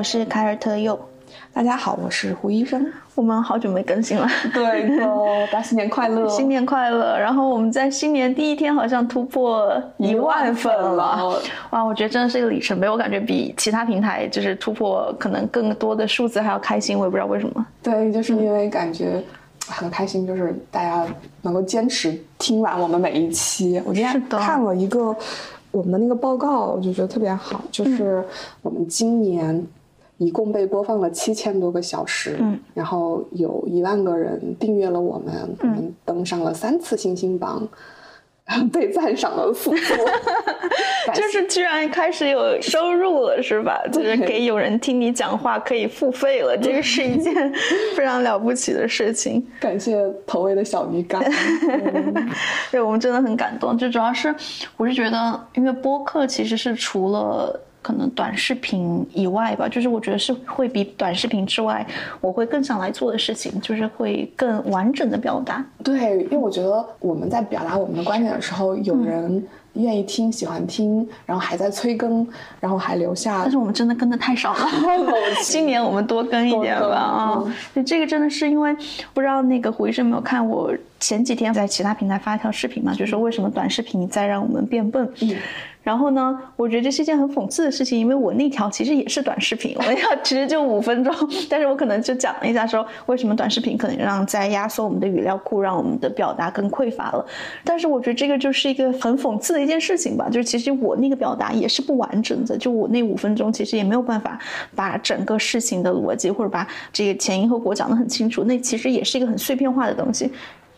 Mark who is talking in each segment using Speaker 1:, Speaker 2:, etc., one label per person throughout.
Speaker 1: 我是凯尔特佑。
Speaker 2: 大家好，我是胡医生。
Speaker 1: 我们好久没更新了，
Speaker 2: 对 的，大家新年快乐！
Speaker 1: 新年快乐！然后我们在新年第一天好像突破一万粉了，哇！我觉得真的是一个里程碑，我感觉比其他平台就是突破可能更多的数字还要开心，我也不知道为什么。
Speaker 2: 对，就是因为感觉很开心，就是大家能够坚持听完我们每一期。我今天看了一个我们的那个报告，我就觉得特别好，就是我们今年。一共被播放了七千多个小时，嗯，然后有一万个人订阅了我们，我们登上了三次星星榜，被赞赏了四次，
Speaker 1: 就是居然开始有收入了，是吧？就是给有人听你讲话可以付费了，这个是一件非常了不起的事情。
Speaker 2: 感谢投喂的小鱼干，
Speaker 1: 对我们真的很感动。就主要是我是觉得，因为播客其实是除了。可能短视频以外吧，就是我觉得是会比短视频之外，我会更想来做的事情，就是会更完整的表达。
Speaker 2: 对，因为我觉得我们在表达我们的观点的时候，有人愿意听、喜欢听，然后还在催更，然后还留下。
Speaker 1: 但是我们真的更的太少了，今年我们多更一点吧啊！这个真的是因为不知道那个胡医生没有看我前几天在其他平台发一条视频嘛，就说为什么短视频在让我们变笨。然后呢，我觉得这是一件很讽刺的事情，因为我那条其实也是短视频，我那条其实就五分钟，但是我可能就讲了一下说为什么短视频可能让在压缩我们的语料库，让我们的表达更匮乏了。但是我觉得这个就是一个很讽刺的一件事情吧，就是其实我那个表达也是不完整的，就我那五分钟其实也没有办法把整个事情的逻辑或者把这个前因后果讲得很清楚，那其实也是一个很碎片化的东西。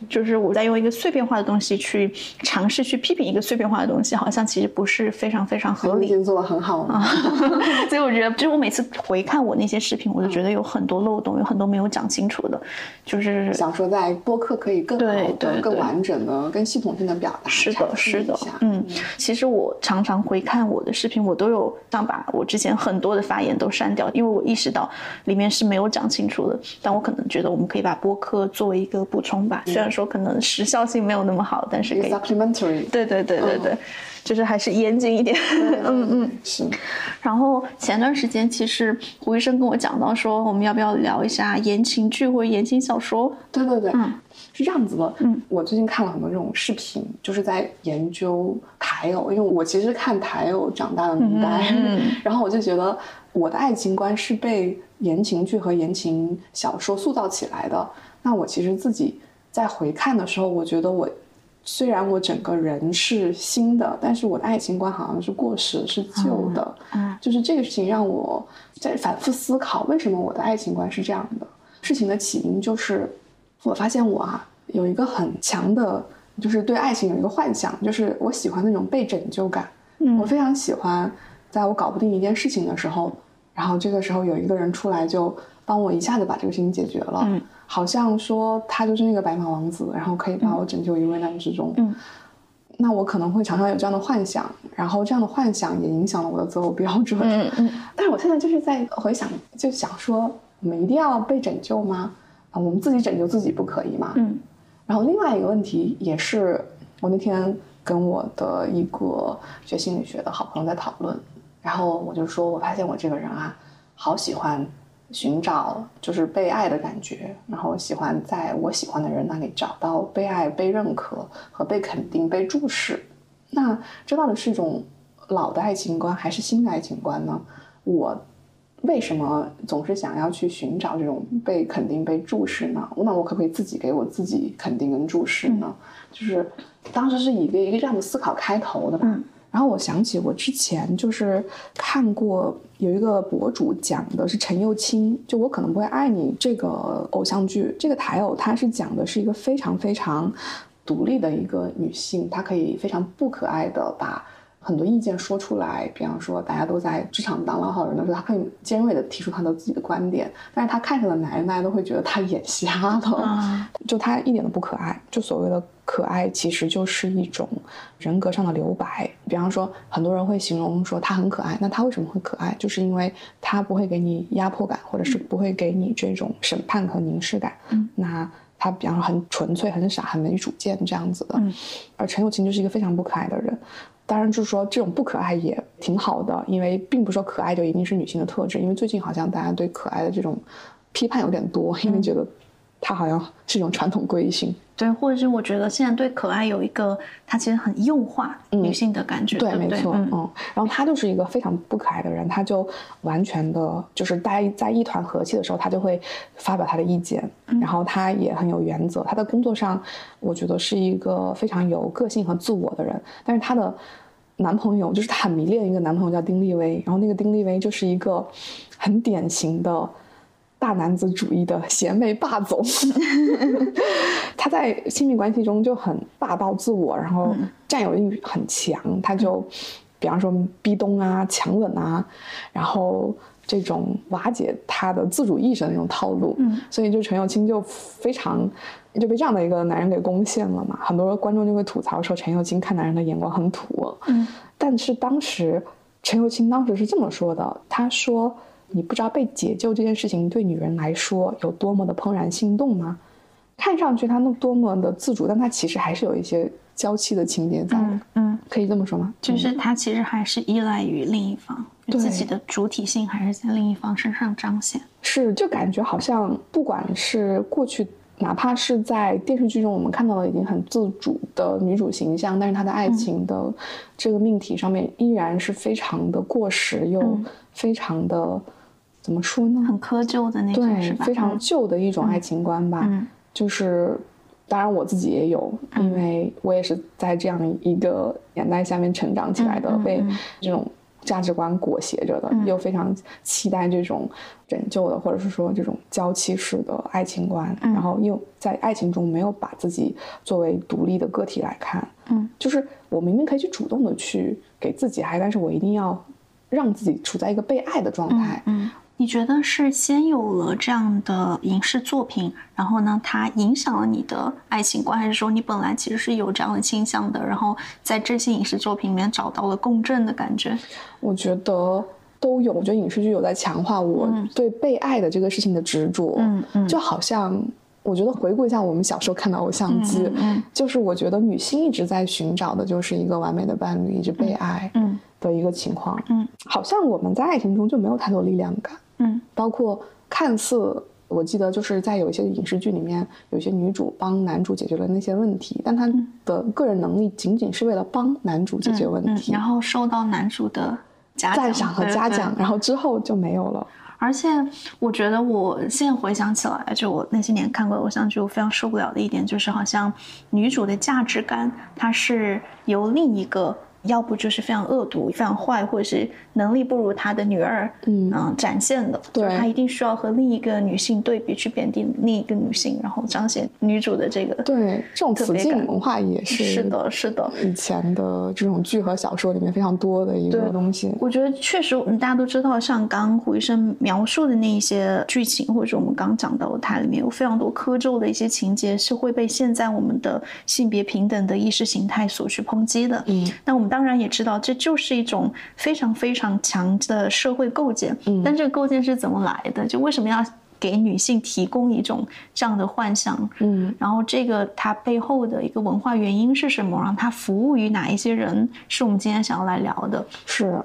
Speaker 1: 就是我在用一个碎片化的东西去尝试去批评一个碎片化的东西，好像其实不是非常非常合理。已
Speaker 2: 经做的很好了，
Speaker 1: 所以我觉得，就是我每次回看我那些视频，我就觉得有很多漏洞，有很多没有讲清楚的。就是
Speaker 2: 想说，在播客可以更好的、更完整的、更系统性的表达。
Speaker 1: 是的，是的。嗯，其实我常常回看我的视频，我都有想把我之前很多的发言都删掉，因为我意识到里面是没有讲清楚的。但我可能觉得我们可以把播客作为一个补充吧，虽然。说可能时效性没有那么好，但是可以。
Speaker 2: supplementary。
Speaker 1: 对对对对对，就是还是严谨一点。
Speaker 2: 嗯嗯是。
Speaker 1: 然后前段时间其实胡医生跟我讲到说，我们要不要聊一下言情剧或者言情小说？
Speaker 2: 对对对，嗯，是这样子的。嗯，我最近看了很多这种视频，就是在研究台偶，因为我其实看台偶长大的年代，嗯然后我就觉得我的爱情观是被言情剧和言情小说塑造起来的。那我其实自己。在回看的时候，我觉得我虽然我整个人是新的，但是我的爱情观好像是过时、是旧的。嗯，就是这个事情让我在反复思考，为什么我的爱情观是这样的？事情的起因就是我发现我啊有一个很强的，就是对爱情有一个幻想，就是我喜欢那种被拯救感。嗯，我非常喜欢在我搞不定一件事情的时候，然后这个时候有一个人出来就帮我一下子把这个事情解决了。嗯。好像说他就是那个白马王子，然后可以把我拯救于危难之中。嗯，那我可能会常常有这样的幻想，然后这样的幻想也影响了我的择偶标准。嗯嗯。但是我现在就是在回想，就想说，我们一定要被拯救吗？啊，我们自己拯救自己不可以吗？嗯。然后另外一个问题也是，我那天跟我的一个学心理学的好朋友在讨论，然后我就说，我发现我这个人啊，好喜欢。寻找就是被爱的感觉，然后喜欢在我喜欢的人那里找到被爱、被认可和被肯定、被注视。那这到底是一种老的爱情观还是新的爱情观呢？我为什么总是想要去寻找这种被肯定、被注视呢？那我可不可以自己给我自己肯定跟注视呢？就是当时是以一个一个这样的思考开头的吧。然后我想起我之前就是看过有一个博主讲的是陈又青，就我可能不会爱你这个偶像剧，这个台偶它是讲的是一个非常非常独立的一个女性，她可以非常不可爱的把。很多意见说出来，比方说大家都在职场当老好人的时候，他可以尖锐的提出他的自己的观点，但是他看上的男人，大家都会觉得他眼瞎了，就他一点都不可爱。就所谓的可爱，其实就是一种人格上的留白。比方说，很多人会形容说他很可爱，那他为什么会可爱？就是因为他不会给你压迫感，或者是不会给你这种审判和凝视感。那他比方说很纯粹、很傻、很没主见这样子的。而陈友琴就是一个非常不可爱的人。当然就是说这种不可爱也挺好的，因为并不是说可爱就一定是女性的特质，因为最近好像大家对可爱的这种批判有点多，因为觉得它好像是一种传统规性。
Speaker 1: 对，或者是我觉得现在对可爱有一个，它其实很幼化女性的感觉，
Speaker 2: 对，
Speaker 1: 没
Speaker 2: 错，嗯。然后他就是一个非常不可爱的人，他就完全的，就是大家在一团和气的时候，他就会发表他的意见，然后他也很有原则。他在工作上，我觉得是一个非常有个性和自我的人。但是他的男朋友，就是他很迷恋一个男朋友叫丁立威，然后那个丁立威就是一个很典型的。大男子主义的贤妹霸总，他在亲密关系中就很霸道自我，然后占有欲很强。他就，比方说逼咚啊、强吻啊，然后这种瓦解他的自主意识的那种套路。嗯，所以就陈友清就非常就被这样的一个男人给攻陷了嘛。很多观众就会吐槽说陈友清看男人的眼光很土。嗯，但是当时陈友清当时是这么说的，他说。你不知道被解救这件事情对女人来说有多么的怦然心动吗？看上去他那多么的自主，但他其实还是有一些娇气的情节在的。嗯，可以这么说吗？
Speaker 1: 就是他其实还是依赖于另一方，自己的主体性还是在另一方身上彰显。
Speaker 2: 是，就感觉好像不管是过去，哪怕是在电视剧中我们看到的已经很自主的女主形象，但是她的爱情的这个命题上面依然是非常的过时又非常的。怎么说呢？
Speaker 1: 很窠臼的那种，
Speaker 2: 对，非常旧的一种爱情观吧。嗯，就是，当然我自己也有，因为我也是在这样一个年代下面成长起来的，被这种价值观裹挟着的，又非常期待这种拯救的，或者是说这种娇妻式的爱情观，然后又在爱情中没有把自己作为独立的个体来看。嗯，就是我明明可以去主动的去给自己爱，但是我一定要让自己处在一个被爱的状态。嗯。
Speaker 1: 你觉得是先有了这样的影视作品，然后呢，它影响了你的爱情观，还是说你本来其实是有这样的倾向的，然后在这些影视作品里面找到了共振的感觉？
Speaker 2: 我觉得都有，我觉得影视剧有在强化我对被爱的这个事情的执着。嗯嗯，就好像我觉得回顾一下我们小时候看的偶像剧，嗯，就是我觉得女性一直在寻找的就是一个完美的伴侣，一直被爱，嗯的一个情况。嗯，好像我们在爱情中就没有太多力量感。嗯，包括看似我记得就是在有一些影视剧里面，有些女主帮男主解决了那些问题，但她的个人能力仅仅是为了帮男主解决问题，
Speaker 1: 然后受到男主的
Speaker 2: 赞赏和嘉奖，然后之后就没有了。
Speaker 1: 而且我觉得我现在回想起来，就我那些年看过的偶像剧，我非常受不了的一点就是，好像女主的价值感，它是由另一个。要不就是非常恶毒、非常坏，或者是能力不如他的女儿，嗯，展现的。
Speaker 2: 对，
Speaker 1: 他一定需要和另一个女性对比，去贬低另一个女性，然后彰显女主的这个。
Speaker 2: 对，这种雌竞文化也是
Speaker 1: 是的，是的，
Speaker 2: 以前的这种剧和小说里面非常多的一个东西。
Speaker 1: 我觉得确实，大家都知道，像刚胡医生描述的那一些剧情，或者我们刚讲到它里面有非常多苛咒的一些情节，是会被现在我们的性别平等的意识形态所去抨击的。嗯，那我们。当然也知道，这就是一种非常非常强的社会构建。嗯，但这个构建是怎么来的？就为什么要给女性提供一种这样的幻想？嗯，然后这个它背后的一个文化原因是什么？让它服务于哪一些人？是我们今天想要来聊的。
Speaker 2: 是，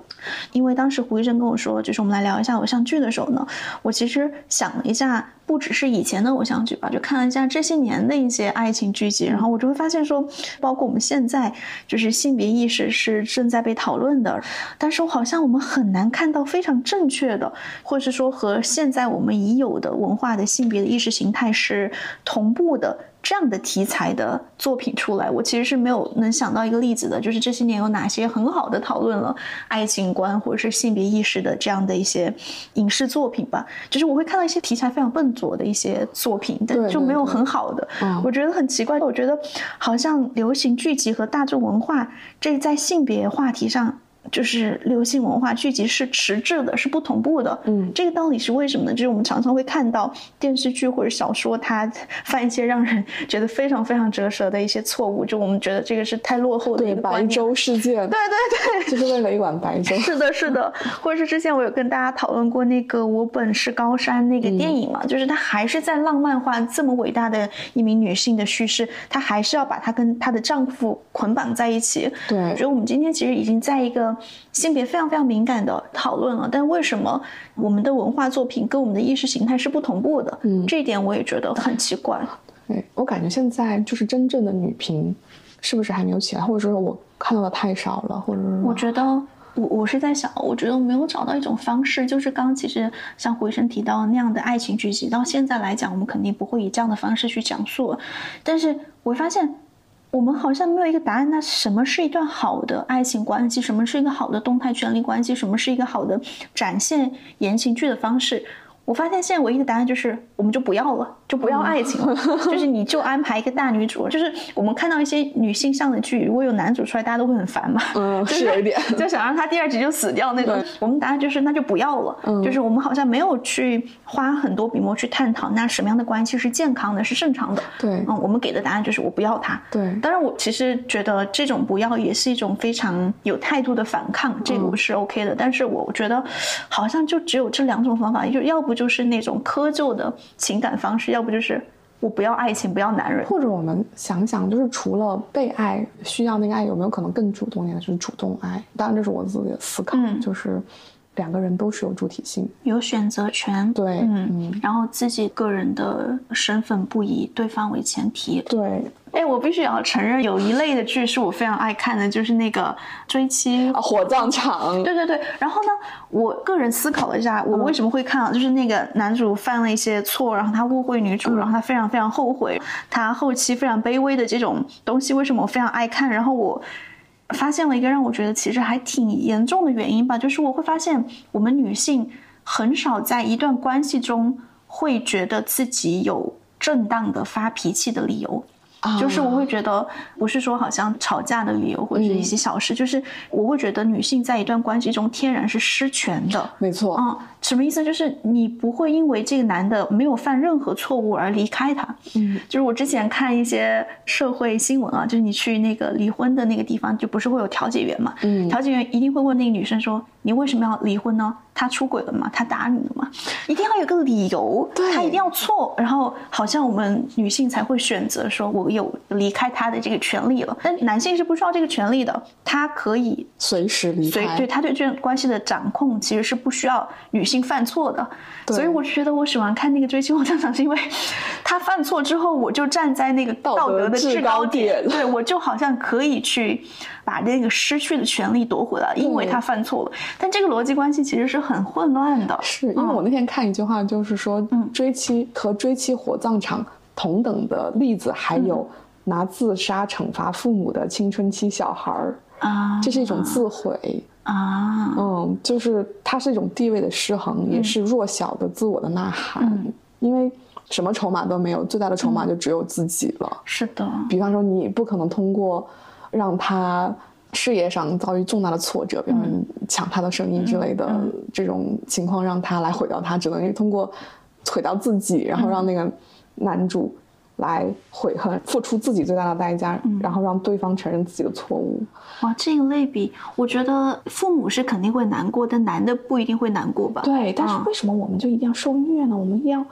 Speaker 1: 因为当时胡医生跟我说，就是我们来聊一下偶像剧的时候呢，我其实想了一下。不只是以前的偶像剧吧，就看了一下这些年的一些爱情剧集，然后我就会发现说，包括我们现在就是性别意识是正在被讨论的，但是好像我们很难看到非常正确的，或是说和现在我们已有的文化的性别的意识形态是同步的。这样的题材的作品出来，我其实是没有能想到一个例子的，就是这些年有哪些很好的讨论了爱情观或者是性别意识的这样的一些影视作品吧。就是我会看到一些题材非常笨拙的一些作品，但就没有很好的。我觉得很奇怪，我觉得好像流行剧集和大众文化这在性别话题上。就是流行文化剧集是迟滞的，是不同步的。
Speaker 2: 嗯，
Speaker 1: 这个道理是为什么呢？就是我们常常会看到电视剧或者小说，它犯一些让人觉得非常非常折舌的一些错误，就我们觉得这个是太落后的一个
Speaker 2: 白粥事件。
Speaker 1: 对对
Speaker 2: 对，就是为了一碗白粥。
Speaker 1: 是的，是的。或者是之前我有跟大家讨论过那个《我本是高山》那个电影嘛，就是它还是在浪漫化这么伟大的一名女性的叙事，她还是要把她跟她的丈夫捆绑在一起。
Speaker 2: 对，
Speaker 1: 我觉得我们今天其实已经在一个性别非常非常敏感的讨论了，但为什么我们的文化作品跟我们的意识形态是不同步的？
Speaker 2: 嗯，
Speaker 1: 这一点我也觉得很奇怪。
Speaker 2: 对我感觉现在就是真正的女频，是不是还没有起来，或者说我看到的太少了，或者是
Speaker 1: 我觉得我我是在想，我觉得我没有找到一种方式，就是刚其实像回声提到那样的爱情剧集，到现在来讲，我们肯定不会以这样的方式去讲述，但是我发现。我们好像没有一个答案。那什么是一段好的爱情关系？什么是一个好的动态权力关系？什么是一个好的展现言情剧的方式？我发现现在唯一的答案就是，我们就不要了。就不要爱情了，就是你就安排一个大女主。就是我们看到一些女性向的剧，如果有男主出来，大家都会很烦嘛。
Speaker 2: 嗯，是有一点，
Speaker 1: 就想让他第二集就死掉那种。我们答案就是那就不要了。
Speaker 2: 嗯，
Speaker 1: 就是我们好像没有去花很多笔墨去探讨那什么样的关系是健康的，是正常的。
Speaker 2: 对，
Speaker 1: 嗯，我们给的答案就是我不要他。
Speaker 2: 对，
Speaker 1: 当然我其实觉得这种不要也是一种非常有态度的反抗，这个我是 OK 的。但是我觉得好像就只有这两种方法，就要不就是那种窠臼的情感方式。要不就是我不要爱情，不要男人，
Speaker 2: 或者我们想想，就是除了被爱，需要那个爱，有没有可能更主动一点？就是主动爱。当然，这是我自己的思考，就是两个人都是有主体性，
Speaker 1: 有选择权，
Speaker 2: 对，
Speaker 1: 嗯，然后自己个人的身份不以对方为前提，
Speaker 2: 对。
Speaker 1: 哎，我必须要承认，有一类的剧是我非常爱看的，就是那个追妻
Speaker 2: 啊，火葬场。
Speaker 1: 对对对。然后呢，我个人思考了一下，我为什么会看啊？就是那个男主犯了一些错，然后他误会女主，然后他非常非常后悔，他后期非常卑微的这种东西，为什么我非常爱看？然后我发现了一个让我觉得其实还挺严重的原因吧，就是我会发现我们女性很少在一段关系中会觉得自己有正当的发脾气的理由。就是我会觉得，不是说好像吵架的理由或者一些小事，就是我会觉得女性在一段关系中天然是失权的。
Speaker 2: 没错，
Speaker 1: 嗯，什么意思？就是你不会因为这个男的没有犯任何错误而离开他。
Speaker 2: 嗯，
Speaker 1: 就是我之前看一些社会新闻啊，就是你去那个离婚的那个地方，就不是会有调解员嘛？
Speaker 2: 嗯，
Speaker 1: 调解员一定会问那个女生说：“你为什么要离婚呢？他出轨了吗？他打你了吗？一定要有个理由，他一定要错，然后好像我们女性才会选择说，我。有离开他的这个权利了，但男性是不需要这个权利的，他可以
Speaker 2: 随时离开。
Speaker 1: 对他对这段关系的掌控其实是不需要女性犯错的。所以我就觉得我喜欢看那个追妻火葬场，是因为他犯错之后，我就站在那个道德的制高点，对我就好像可以去把那个失去的权利夺回来，因为他犯错了。但这个逻辑关系其实是很混乱的。
Speaker 2: 是因为我那天看一句话，就是说，嗯追妻和追妻火葬场。同等的例子还有拿自杀惩罚父母的青春期小孩儿
Speaker 1: 啊，
Speaker 2: 这是一种自毁
Speaker 1: 啊，
Speaker 2: 嗯，就是它是一种地位的失衡，也是弱小的自我的呐喊，因为什么筹码都没有，最大的筹码就只有自己了。
Speaker 1: 是的，
Speaker 2: 比方说你不可能通过让他事业上遭遇重大的挫折，比如抢他的生意之类的这种情况让他来毁掉他，只能通过毁掉自己，然后让那个。男主来悔恨，付出自己最大的代价，然后让对方承认自己的错误。
Speaker 1: 哇，这个类比，我觉得父母是肯定会难过，但男的不一定会难过吧？
Speaker 2: 对，但是为什么我们就一定要受虐呢？我们一定要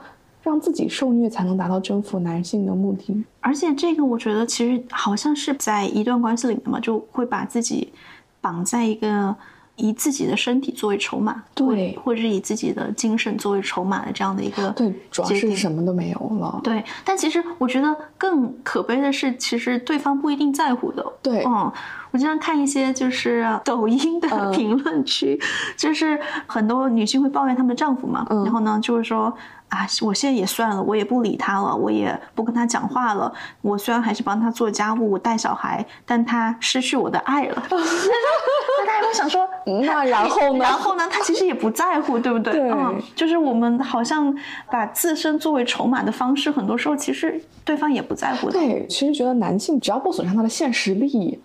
Speaker 2: 让自己受虐，才能达到征服男性的目的。
Speaker 1: 而且这个，我觉得其实好像是在一段关系里面嘛，就会把自己绑在一个。以自己的身体作为筹码，
Speaker 2: 对，
Speaker 1: 或者是以自己的精神作为筹码的这样的一个，
Speaker 2: 对，主要是什么都没有了。
Speaker 1: 对，但其实我觉得更可悲的是，其实对方不一定在乎的。
Speaker 2: 对，
Speaker 1: 嗯，我经常看一些就是抖音的评论区，就是很多女性会抱怨她们的丈夫嘛，然后呢，就是说。啊，我现在也算了，我也不理他了，我也不跟他讲话了。我虽然还是帮他做家务、带小孩，但他失去我的爱了。那大家会想说，
Speaker 2: 那然后呢？
Speaker 1: 然后呢？他其实也不在乎，对不对？
Speaker 2: 对，
Speaker 1: 就是我们好像把自身作为筹码的方式，很多时候其实对方也不在乎。
Speaker 2: 对，其实觉得男性只要不损伤他的现实利益。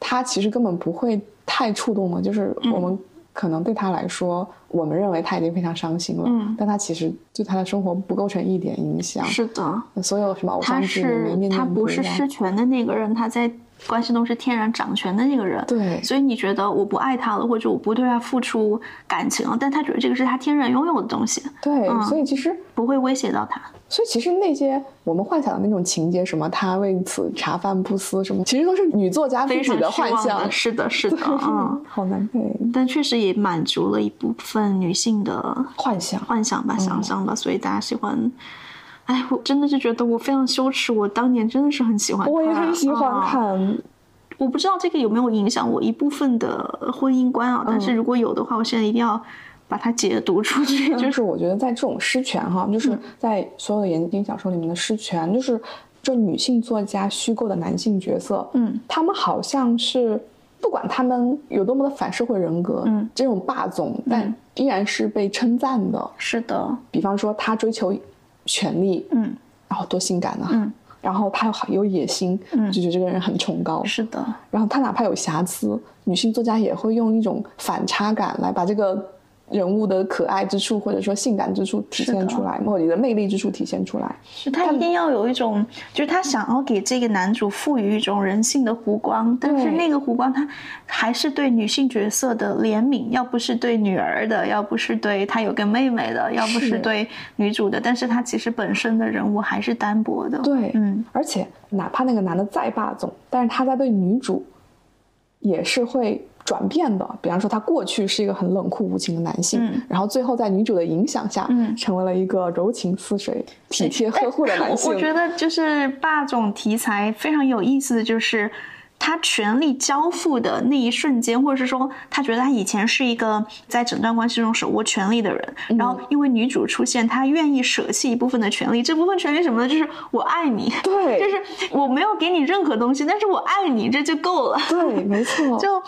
Speaker 2: 他其实根本不会太触动的，就是我们可能对他来说，我们认为他已经非常伤心了，嗯，但他其实对他的生活不构成一点影响。
Speaker 1: 是的，
Speaker 2: 所有什么偶像剧
Speaker 1: 里面，他不是失权的那个人，他在。关系中是天然掌权的那个人，
Speaker 2: 对，
Speaker 1: 所以你觉得我不爱他了，或者我不对他付出感情了，但他觉得这个是他天然拥有的东西，
Speaker 2: 对，所以其实
Speaker 1: 不会威胁到他。
Speaker 2: 所以其实那些我们幻想的那种情节，什么他为此茶饭不思，什么其实都是女作家自己的幻想。
Speaker 1: 是的，是的，嗯，
Speaker 2: 好难配，
Speaker 1: 但确实也满足了一部分女性的
Speaker 2: 幻想，
Speaker 1: 幻想吧，想象吧，所以大家喜欢。哎，我真的是觉得我非常羞耻。我当年真的是很喜欢，
Speaker 2: 我也很喜欢看。
Speaker 1: 我不知道这个有没有影响我一部分的婚姻观啊？但是如果有的话，我现在一定要把它解读出去。
Speaker 2: 就是我觉得在这种失权哈，就是在所有的言情小说里面的失权，就是这女性作家虚构的男性角色，嗯，他们好像是不管他们有多么的反社会人格，嗯，这种霸总，但依然是被称赞的。
Speaker 1: 是的，
Speaker 2: 比方说他追求。权力，嗯，然后多性感啊，嗯，然后他又好有野心，嗯，就觉得这个人很崇高，
Speaker 1: 是的。
Speaker 2: 然后他哪怕有瑕疵，女性作家也会用一种反差感来把这个。人物的可爱之处，或者说性感之处体现出来，或者你的魅力之处体现出来，
Speaker 1: 是他一定要有一种，就是他想要给这个男主赋予一种人性的弧光，但是那个弧光他还是对女性角色的怜悯，要不是对女儿的，要不是对他有个妹妹的，要不是对女主的，但是他其实本身的人物还是单薄的。
Speaker 2: 对，嗯，而且哪怕那个男的再霸总，但是他在对女主也是会。转变的，比方说他过去是一个很冷酷无情的男性，然后最后在女主的影响下，成为了一个柔情似水、体贴呵护的男性。
Speaker 1: 我觉得就是霸总题材非常有意思的就是。他权力交付的那一瞬间，或者是说，他觉得他以前是一个在整段关系中手握权力的人，然后因为女主出现，他愿意舍弃一部分的权利。这部分权利什么呢？就是我爱你，
Speaker 2: 对，
Speaker 1: 就是我没有给你任何东西，但是我爱你，这就够了。
Speaker 2: 对，没错，
Speaker 1: 就。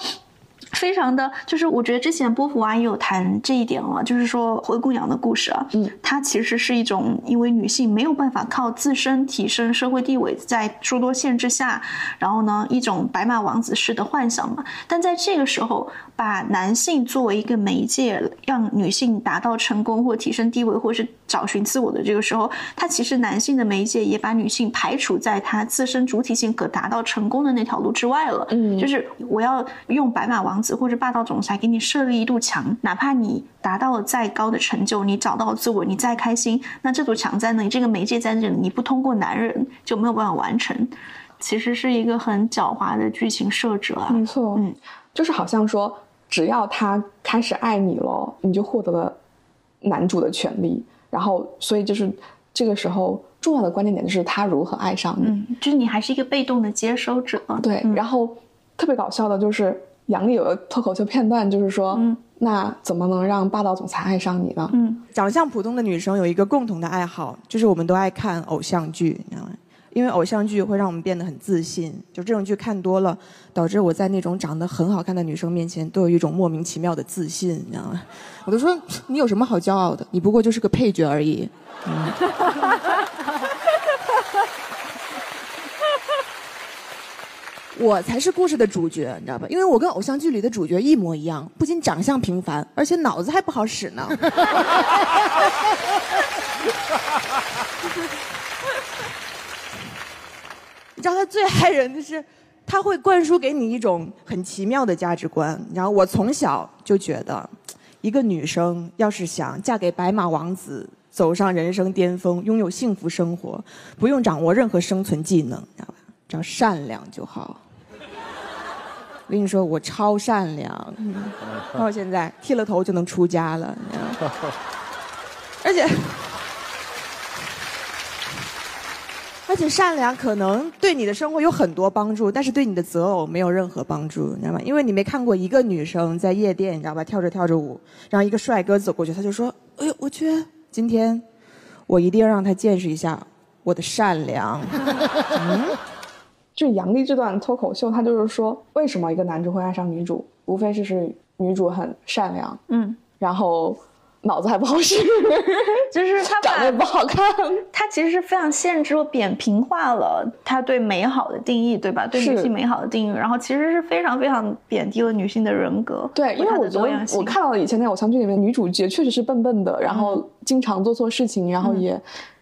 Speaker 1: 非常的就是，我觉得之前波伏娃也有谈这一点了，就是说灰姑娘的故事啊，嗯，它其实是一种因为女性没有办法靠自身提升社会地位，在诸多限制下，然后呢，一种白马王子式的幻想嘛。但在这个时候，把男性作为一个媒介，让女性达到成功或提升地位，或是找寻自我的这个时候，他其实男性的媒介也把女性排除在他自身主体性可达到成功的那条路之外了。嗯，就是我要用白马王。子或者霸道总裁给你设立一堵墙，哪怕你达到了再高的成就，你找到了自我，你再开心，那这堵墙在那里，这个媒介在这里，你不通过男人就没有办法完成。其实是一个很狡猾的剧情设置啊。
Speaker 2: 没错，嗯，就是好像说，只要他开始爱你了，你就获得了男主的权利。然后，所以就是这个时候重要的关键点就是他如何爱上
Speaker 1: 你，就是你还是一个被动的接收者。
Speaker 2: 对，然后特别搞笑的就是。杨笠有个脱口秀片段，就是说，那怎么能让霸道总裁爱上你呢？
Speaker 3: 嗯，长相普通的女生有一个共同的爱好，就是我们都爱看偶像剧，你知道吗？因为偶像剧会让我们变得很自信。就这种剧看多了，导致我在那种长得很好看的女生面前，都有一种莫名其妙的自信，你知道吗？我都说你有什么好骄傲的？你不过就是个配角而已。我才是故事的主角，你知道吧？因为我跟偶像剧里的主角一模一样，不仅长相平凡，而且脑子还不好使呢。你知道他最害人的是，他会灌输给你一种很奇妙的价值观。然后我从小就觉得，一个女生要是想嫁给白马王子，走上人生巅峰，拥有幸福生活，不用掌握任何生存技能，你知道吧？只要善良就好。我跟你说，我超善良，到现在 剃了头就能出家了，你知道而且而且善良可能对你的生活有很多帮助，但是对你的择偶没有任何帮助，你知道吗？因为你没看过一个女生在夜店，你知道吧，跳着跳着舞，然后一个帅哥走过去，他就说：“哎呦，我去，今天我一定要让他见识一下我的善良。”嗯。
Speaker 2: 就杨笠这段脱口秀，他就是说，为什么一个男主会爱上女主，无非就是女主很善良，嗯，然后脑子还不好使，
Speaker 1: 就是他
Speaker 2: 长得也不好看。
Speaker 1: 他其实是非常限制或扁平化了他对美好的定义，对吧？对女性美好的定义，然后其实是非常非常贬低了女性的人格。
Speaker 2: 对，因为我觉得我看到了以前那偶像剧里面女主角确实是笨笨的，然后经常做错事情，然后也。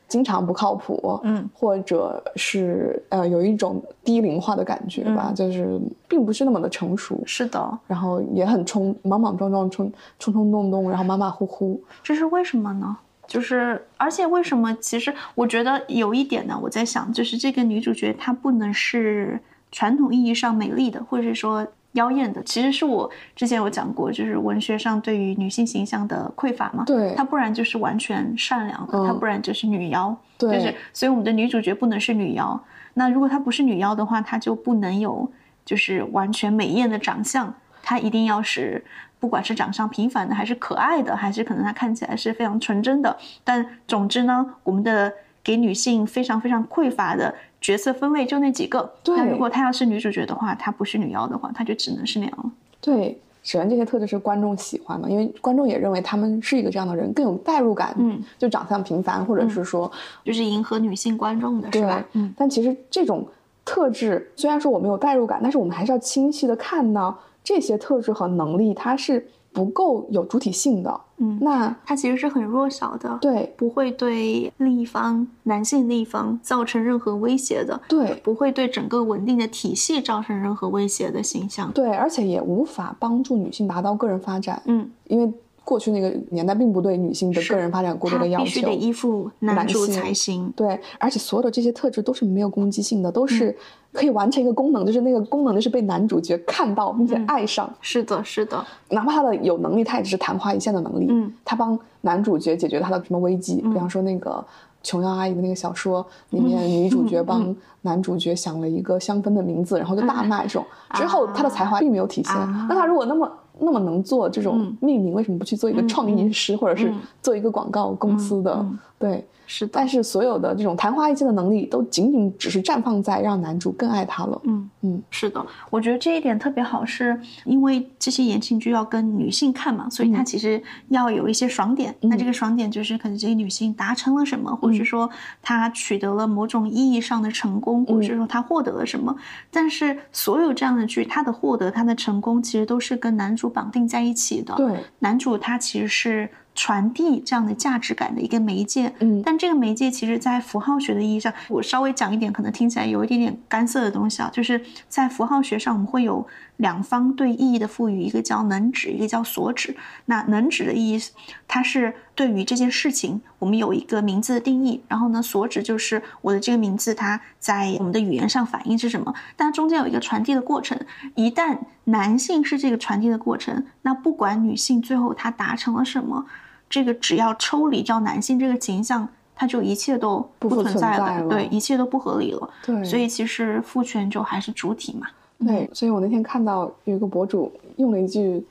Speaker 2: 经常不靠谱，嗯，或者是呃有一种低龄化的感觉吧，就是并不是那么的成熟，
Speaker 1: 是的，
Speaker 2: 然后也很冲莽莽撞撞、冲冲冲动动，然后马马虎虎，
Speaker 1: 这是为什么呢？就是而且为什么？其实我觉得有一点呢，我在想，就是这个女主角她不能是传统意义上美丽的，或者是说。妖艳的，其实是我之前有讲过，就是文学上对于女性形象的匮乏嘛。
Speaker 2: 对，
Speaker 1: 她不然就是完全善良的，她不然就是女妖。
Speaker 2: 对，
Speaker 1: 就是所以我们的女主角不能是女妖。那如果她不是女妖的话，她就不能有就是完全美艳的长相，她一定要是不管是长相平凡的，还是可爱的，还是可能她看起来是非常纯真的。但总之呢，我们的给女性非常非常匮乏的。角色分类就那几个，那如果她要是女主角的话，她不是女妖的话，她就只能是那样了。
Speaker 2: 对，首先这些特质是观众喜欢的，因为观众也认为他们是一个这样的人，更有代入感。嗯，就长相平凡，或者是说，
Speaker 1: 就是迎合女性观众的是吧？
Speaker 2: 嗯。但其实这种特质虽然说我们有代入感，但是我们还是要清晰的看到这些特质和能力，它是。不够有主体性的，嗯，那
Speaker 1: 它其实是很弱小的，
Speaker 2: 对，
Speaker 1: 不会对另一方男性那一方造成任何威胁的，
Speaker 2: 对，
Speaker 1: 不会对整个稳定的体系造成任何威胁的形象，
Speaker 2: 对，而且也无法帮助女性达到个人发展，
Speaker 1: 嗯，
Speaker 2: 因为。过去那个年代并不对女性的个人发展过多的要求，必
Speaker 1: 须得依附男主才行。
Speaker 2: 对，而且所有的这些特质都是没有攻击性的，都是可以完成一个功能，就是那个功能就是被男主角看到并且爱上。
Speaker 1: 是的，是的。
Speaker 2: 哪怕他的有能力，他也只是昙花一现的能力。嗯，他帮男主角解决他的什么危机？比方说那个琼瑶阿姨的那个小说里面，女主角帮男主角想了一个香氛的名字，然后就大卖这种。之后他的才华并没有体现。那他如果那么。那么能做这种命名，为什么不去做一个创意师，或者是做一个广告公司的？对。
Speaker 1: 是，
Speaker 2: 但是所有的这种昙花一现的能力，都仅仅只是绽放在让男主更爱她了。
Speaker 1: 嗯嗯，是的，我觉得这一点特别好，是因为这些言情剧要跟女性看嘛，所以它其实要有一些爽点。那这个爽点就是可能这些女性达成了什么，或者是说她取得了某种意义上的成功，或者是说她获得了什么。但是所有这样的剧，她的获得、她的成功，其实都是跟男主绑定在一起的。
Speaker 2: 对，
Speaker 1: 男主他其实是。传递这样的价值感的一个媒介，嗯，但这个媒介其实，在符号学的意义上，我稍微讲一点，可能听起来有一点点干涩的东西啊，就是在符号学上，我们会有两方对意义的赋予，一个叫能指，一个叫所指。那能指的意义，它是对于这件事情，我们有一个名字的定义，然后呢，所指就是我的这个名字，它在我们的语言上反映是什么，但中间有一个传递的过程。一旦男性是这个传递的过程，那不管女性最后她达成了什么。这个只要抽离掉男性这个形象，他就一切都不存在了，对，一切都不合理了。
Speaker 2: 对，
Speaker 1: 所以其实父权就还是主体嘛。
Speaker 2: 对，所以我那天看到有一个博主用了一句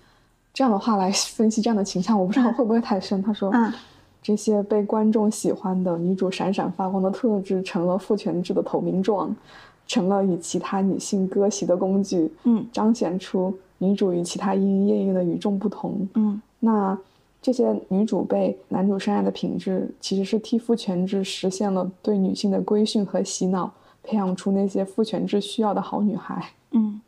Speaker 2: 这样的话来 分析这样的倾向，我不知道会不会太深。他说：“嗯，这些被观众喜欢的女主闪闪发光的特质，成了父权制的投名状，成了与其他女性割席的工具。嗯，彰显出女主与其他莺莺燕燕的与众不同。嗯，那。”这些女主被男主深爱的品质，其实是替父权制实现了对女性的规训和洗脑，培养出那些父权制需要的好女孩。
Speaker 1: 嗯，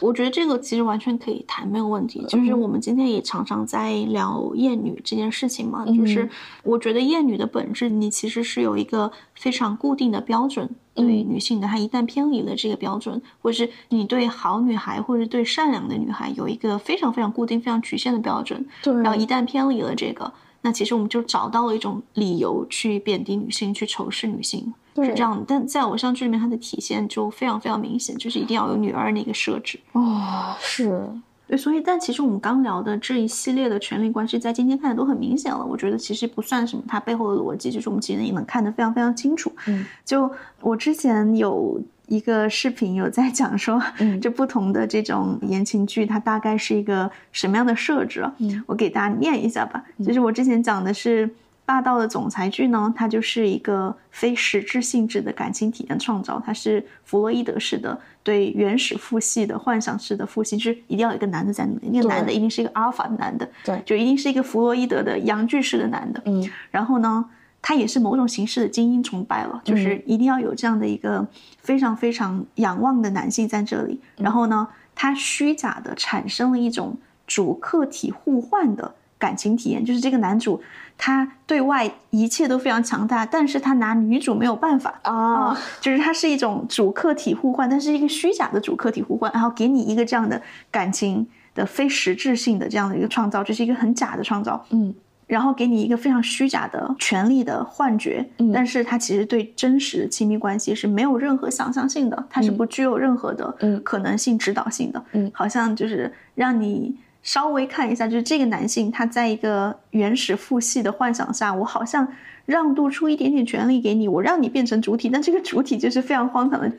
Speaker 1: 我觉得这个其实完全可以谈，没有问题。就是我们今天也常常在聊厌女这件事情嘛，就是我觉得厌女的本质，你其实是有一个非常固定的标准，对女性的，她一旦偏离了这个标准，或者是你对好女孩或者对善良的女孩有一个非常非常固定、非常局限的标准，
Speaker 2: 对，
Speaker 1: 然后一旦偏离了这个，那其实我们就找到了一种理由去贬低女性，去仇视女性。是这样的，但在偶像剧里面，它的体现就非常非常明显，就是一定要有女二那个设置
Speaker 2: 哦，是
Speaker 1: 对，所以但其实我们刚聊的这一系列的权力关系，在今天看的都很明显了。我觉得其实不算什么，它背后的逻辑就是我们其实也能看得非常非常清楚。嗯，就我之前有一个视频有在讲说，这不同的这种言情剧，它大概是一个什么样的设置？嗯，我给大家念一下吧。就是我之前讲的是。霸道的总裁剧呢，它就是一个非实质性质的感情体验创造，它是弗洛伊德式的对原始父系的幻想式的父系，就是一定要有一个男的在那里，那个男的一定是一个阿尔法的男的，
Speaker 2: 对，
Speaker 1: 就一定是一个弗洛伊德的阳具式的男的，
Speaker 2: 嗯，
Speaker 1: 然后呢，他也是某种形式的精英崇拜了，就是一定要有这样的一个非常非常仰望的男性在这里，然后呢，他虚假的产生了一种主客体互换的感情体验，就是这个男主。他对外一切都非常强大，但是他拿女主没有办法。
Speaker 2: 啊，
Speaker 1: 就是他是一种主客体互换，但是一个虚假的主客体互换，然后给你一个这样的感情的非实质性的这样的一个创造，这是一个很假的创造，
Speaker 2: 嗯，
Speaker 1: 然后给你一个非常虚假的权力的幻觉，
Speaker 2: 嗯，
Speaker 1: 但是它其实对真实的亲密关系是没有任何想象性的，它是不具有任何的可能性指导性的，
Speaker 2: 嗯，
Speaker 1: 好像就是让你。稍微看一下，就是这个男性，他在一个原始父系的幻想下，我好像让渡出一点点权利给你，我让你变成主体，但这个主体就是非常荒唐的，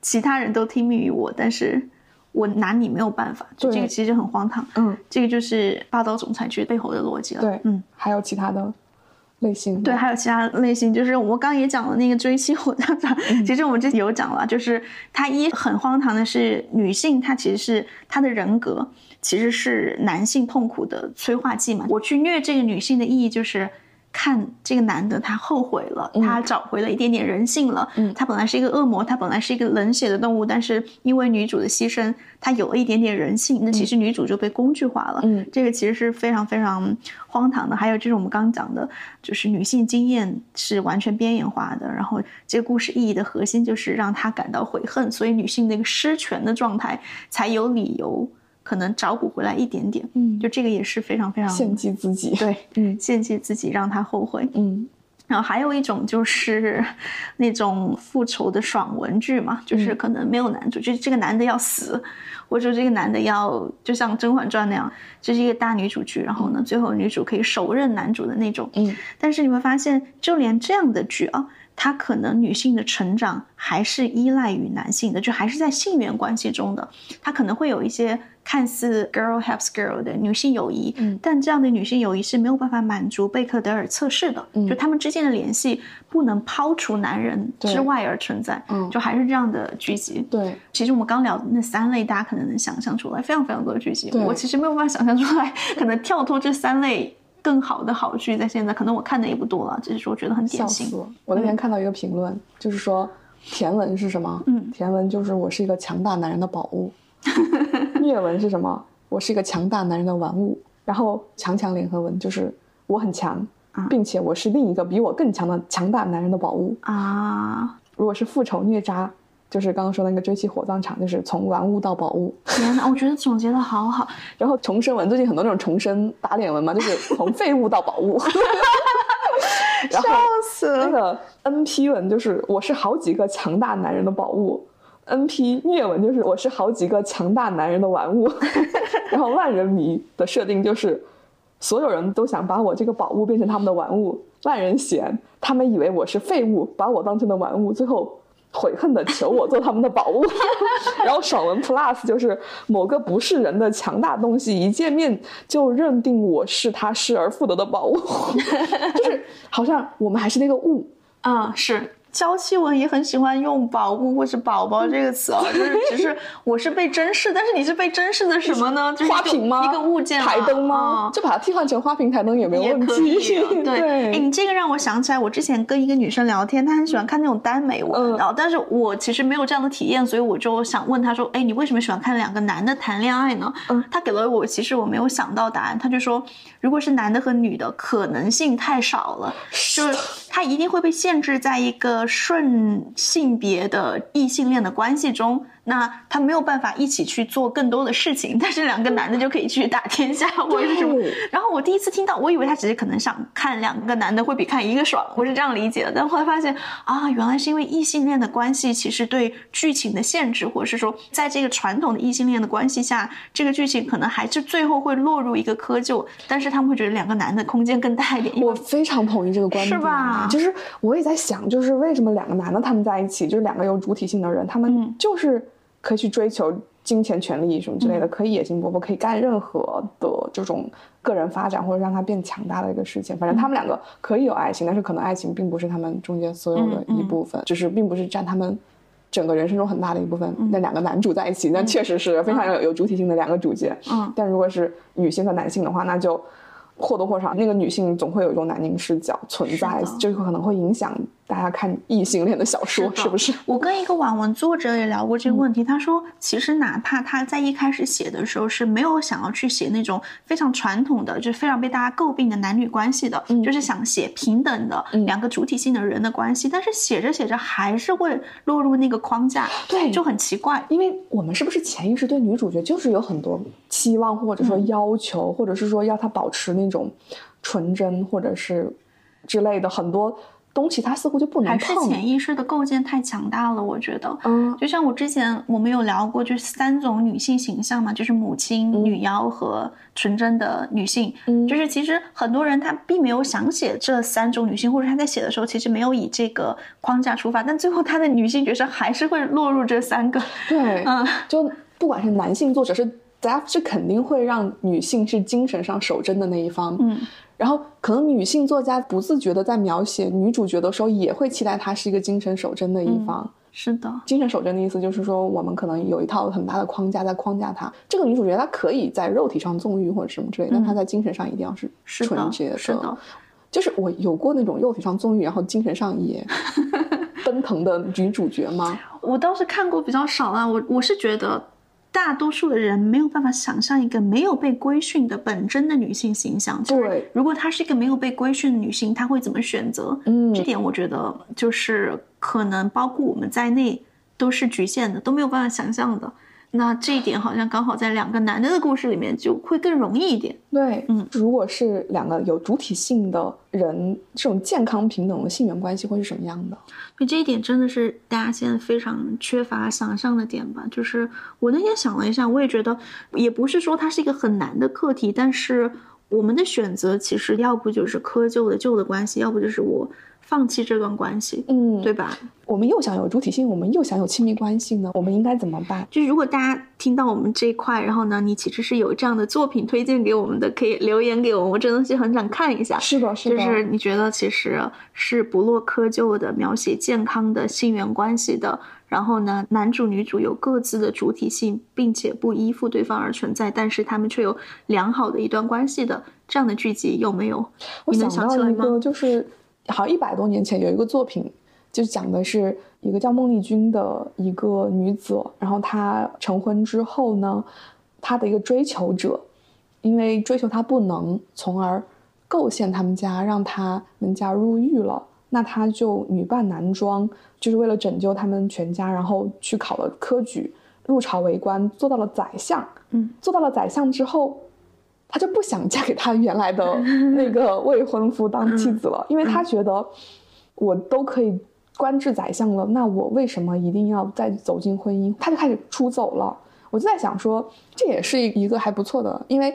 Speaker 1: 其他人都听命于我，但是我拿你没有办法，就这个其实很荒唐。
Speaker 2: 嗯，
Speaker 1: 这个就是霸道总裁剧背后的逻辑了。
Speaker 2: 对，
Speaker 1: 嗯，
Speaker 2: 还有其他的类型。
Speaker 1: 对，还有其他类型，就是我刚刚也讲了那个追妻火葬场，其实我们之前有讲了，就是他一很荒唐的是女性，她其实是她的人格。其实是男性痛苦的催化剂嘛？我去虐这个女性的意义就是。看这个男的，他后悔了，他找回了一点点人性了。嗯，他本来是一个恶魔，他本来是一个冷血的动物，但是因为女主的牺牲，他有了一点点人性。那其实女主就被工具化了。
Speaker 2: 嗯，
Speaker 1: 这个其实是非常非常荒唐的。还有就是我们刚刚讲的，就是女性经验是完全边缘化的。然后这个故事意义的核心就是让她感到悔恨，所以女性那个失权的状态才有理由。可能找补回来一点点，
Speaker 2: 嗯，
Speaker 1: 就这个也是非常非常
Speaker 2: 献祭自己，
Speaker 1: 对，
Speaker 2: 嗯，
Speaker 1: 献祭自己让他后悔，
Speaker 2: 嗯，
Speaker 1: 然后还有一种就是那种复仇的爽文剧嘛，就是可能没有男主，就这个男的要死，或者说这个男的要就像《甄嬛传》那样，这是一个大女主剧，然后呢，最后女主可以手刃男主的那种，
Speaker 2: 嗯，
Speaker 1: 但是你会发现，就连这样的剧啊。她可能女性的成长还是依赖于男性的，就还是在性缘关系中的。她可能会有一些看似 girl helps girl 的女性友谊，
Speaker 2: 嗯，
Speaker 1: 但这样的女性友谊是没有办法满足贝克德尔测试的，
Speaker 2: 嗯，
Speaker 1: 就他们之间的联系不能抛除男人之外而存在，
Speaker 2: 嗯，
Speaker 1: 就还是这样的剧集。
Speaker 2: 对，
Speaker 1: 其实我们刚聊的那三类，大家可能能想象出来，非常非常多的剧集。我其实没有办法想象出来，可能跳脱这三类。更好的好剧在现在，可能我看的也不多了，只是说觉得很典型。
Speaker 2: 我那天看到一个评论，就是说甜文是什么？
Speaker 1: 嗯，
Speaker 2: 甜文就是我是一个强大男人的宝物。虐文是什么？我是一个强大男人的玩物。然后强强联合文就是我很强，并且我是另一个比我更强的强大男人的宝物
Speaker 1: 啊。
Speaker 2: 如果是复仇虐渣。就是刚刚说那个追妻火葬场，就是从玩物到宝物。
Speaker 1: 天哪，我觉得总结的好好。
Speaker 2: 然后重生文，最近很多那种重生打脸文嘛，就是从废物到宝物。
Speaker 1: 笑死了。
Speaker 2: 那个 N P 文就是我是好几个强大男人的宝物，N P 虐文就是我是好几个强大男人的玩物。然后万人迷的设定就是所有人都想把我这个宝物变成他们的玩物，万人嫌他们以为我是废物，把我当成了玩物，最后。悔恨的求我做他们的宝物，然后爽文 Plus 就是某个不是人的强大东西，一见面就认定我是他失而复得的宝物，就是好像我们还是那个物
Speaker 1: 啊，是。娇妻文也很喜欢用“宝物”或是“宝宝”这个词啊，就是只是我是被珍视，但是你是被珍视的什么呢？
Speaker 2: 花瓶吗？
Speaker 1: 一个物件？
Speaker 2: 台灯吗？就把它替换成花瓶、台灯也没有问题。
Speaker 1: 对，哎，你这个让我想起来，我之前跟一个女生聊天，她很喜欢看那种耽美文，然后但是我其实没有这样的体验，所以我就想问她说：“哎，你为什么喜欢看两个男的谈恋爱呢？”嗯，她给了我其实我没有想到答案，她就说：“如果是男的和女的，可能性太少了，就是他一定会被限制在一个。”顺性别的异性恋的关系中。那他没有办法一起去做更多的事情，但是两个男的就可以去打天下或者什么。然后我第一次听到，我以为他只是可能想看两个男的会比看一个爽，我是这样理解的。但后来发现啊，原来是因为异性恋的关系其实对剧情的限制，或者是说在这个传统的异性恋的关系下，这个剧情可能还是最后会落入一个窠臼。但是他们会觉得两个男的空间更大一点。
Speaker 2: 我非常同意这个观点，
Speaker 1: 是吧？
Speaker 2: 就是我也在想，就是为什么两个男的他们在一起，就是两个有主体性的人，他们就是。可以去追求金钱、权利什么之类的，可以野心勃勃，可以干任何的这种个人发展或者让他变强大的一个事情。反正他们两个可以有爱情，但是可能爱情并不是他们中间所有的一部分，就是并不是占他们整个人生中很大的一部分。那两个男主在一起，那确实是非常有有主体性的两个主角。
Speaker 1: 嗯，
Speaker 2: 但如果是女性和男性的话，那就。或多或少，那个女性总会有一种男凝视角存在，这个可能会影响。大家看异性恋的小说是不是？
Speaker 1: 我跟一个网文作者也聊过这个问题，他说，其实哪怕他在一开始写的时候是没有想要去写那种非常传统的，就是非常被大家诟病的男女关系的，就是想写平等的两个主体性的人的关系，但是写着写着还是会落入那个框架，
Speaker 2: 对，
Speaker 1: 就很奇怪。
Speaker 2: 因为我们是不是潜意识对女主角就是有很多期望，或者说要求，或者是说要她保持那种纯真，或者是之类的很多。东西它似乎就不能
Speaker 1: 还是潜意识的构建太强大了，我觉得。嗯，就像我之前我们有聊过，就是三种女性形象嘛，就是母亲、女妖和纯真的女性。嗯，就是其实很多人他并没有想写这三种女性，或者他在写的时候其实没有以这个框架出发，但最后他的女性角色还是会落入这三个。
Speaker 2: 对，嗯，就不管是男性作者是，大家是肯定会让女性是精神上守贞的那一方。嗯。然后，可能女性作家不自觉的在描写女主角的时候，也会期待她是一个精神守贞的一方。
Speaker 1: 是的，
Speaker 2: 精神守贞的意思就是说，我们可能有一套很大的框架在框架她。这个女主角她可以在肉体上纵欲或者什么之类，但她在精神上一定要是纯洁
Speaker 1: 的。是的，
Speaker 2: 就是我有过那种肉体上纵欲，然后精神上也 奔腾的女主角吗？
Speaker 1: 我倒是看过比较少啊。我我是觉得。大多数的人没有办法想象一个没有被规训的本真的女性形象。
Speaker 2: 对，
Speaker 1: 如果她是一个没有被规训的女性，她会怎么选择？嗯，这点我觉得就是可能包括我们在内都是局限的，都没有办法想象的。那这一点好像刚好在两个男的的故事里面就会更容易一点。
Speaker 2: 对，嗯，如果是两个有主体性的人，这种健康平等的性缘关系会是什么样的？
Speaker 1: 对这一点真的是大家现在非常缺乏想象的点吧？就是我那天想了一下，我也觉得也不是说它是一个很难的课题，但是我们的选择其实要不就是窠臼的旧的关系，要不就是我。放弃这段关系，嗯，对吧？
Speaker 2: 我们又想有主体性，我们又想有亲密关系呢，我们应该怎么办？
Speaker 1: 就是如果大家听到我们这一块，然后呢，你其实是有这样的作品推荐给我们的，可以留言给我们，我这东西很想看一下。
Speaker 2: 是的，是
Speaker 1: 的。就是你觉得其实是不落窠臼的，描写健康的性缘关系的，然后呢，男主女主有各自的主体性，并且不依附对方而存在，但是他们却有良好的一段关系的这样的剧集有没有？
Speaker 2: 我想到一个，就是。好，一百多年前有一个作品，就讲的是一个叫孟丽君的一个女子，然后她成婚之后呢，她的一个追求者，因为追求她不能，从而构陷他们家，让他们家入狱了。那她就女扮男装，就是为了拯救他们全家，然后去考了科举，入朝为官，做到了宰相。嗯，做到了宰相之后。她就不想嫁给她原来的 那个未婚夫当妻子了，因为她觉得我都可以官至宰相了，那我为什么一定要再走进婚姻？她就开始出走了。我就在想说，这也是一个还不错的，因为。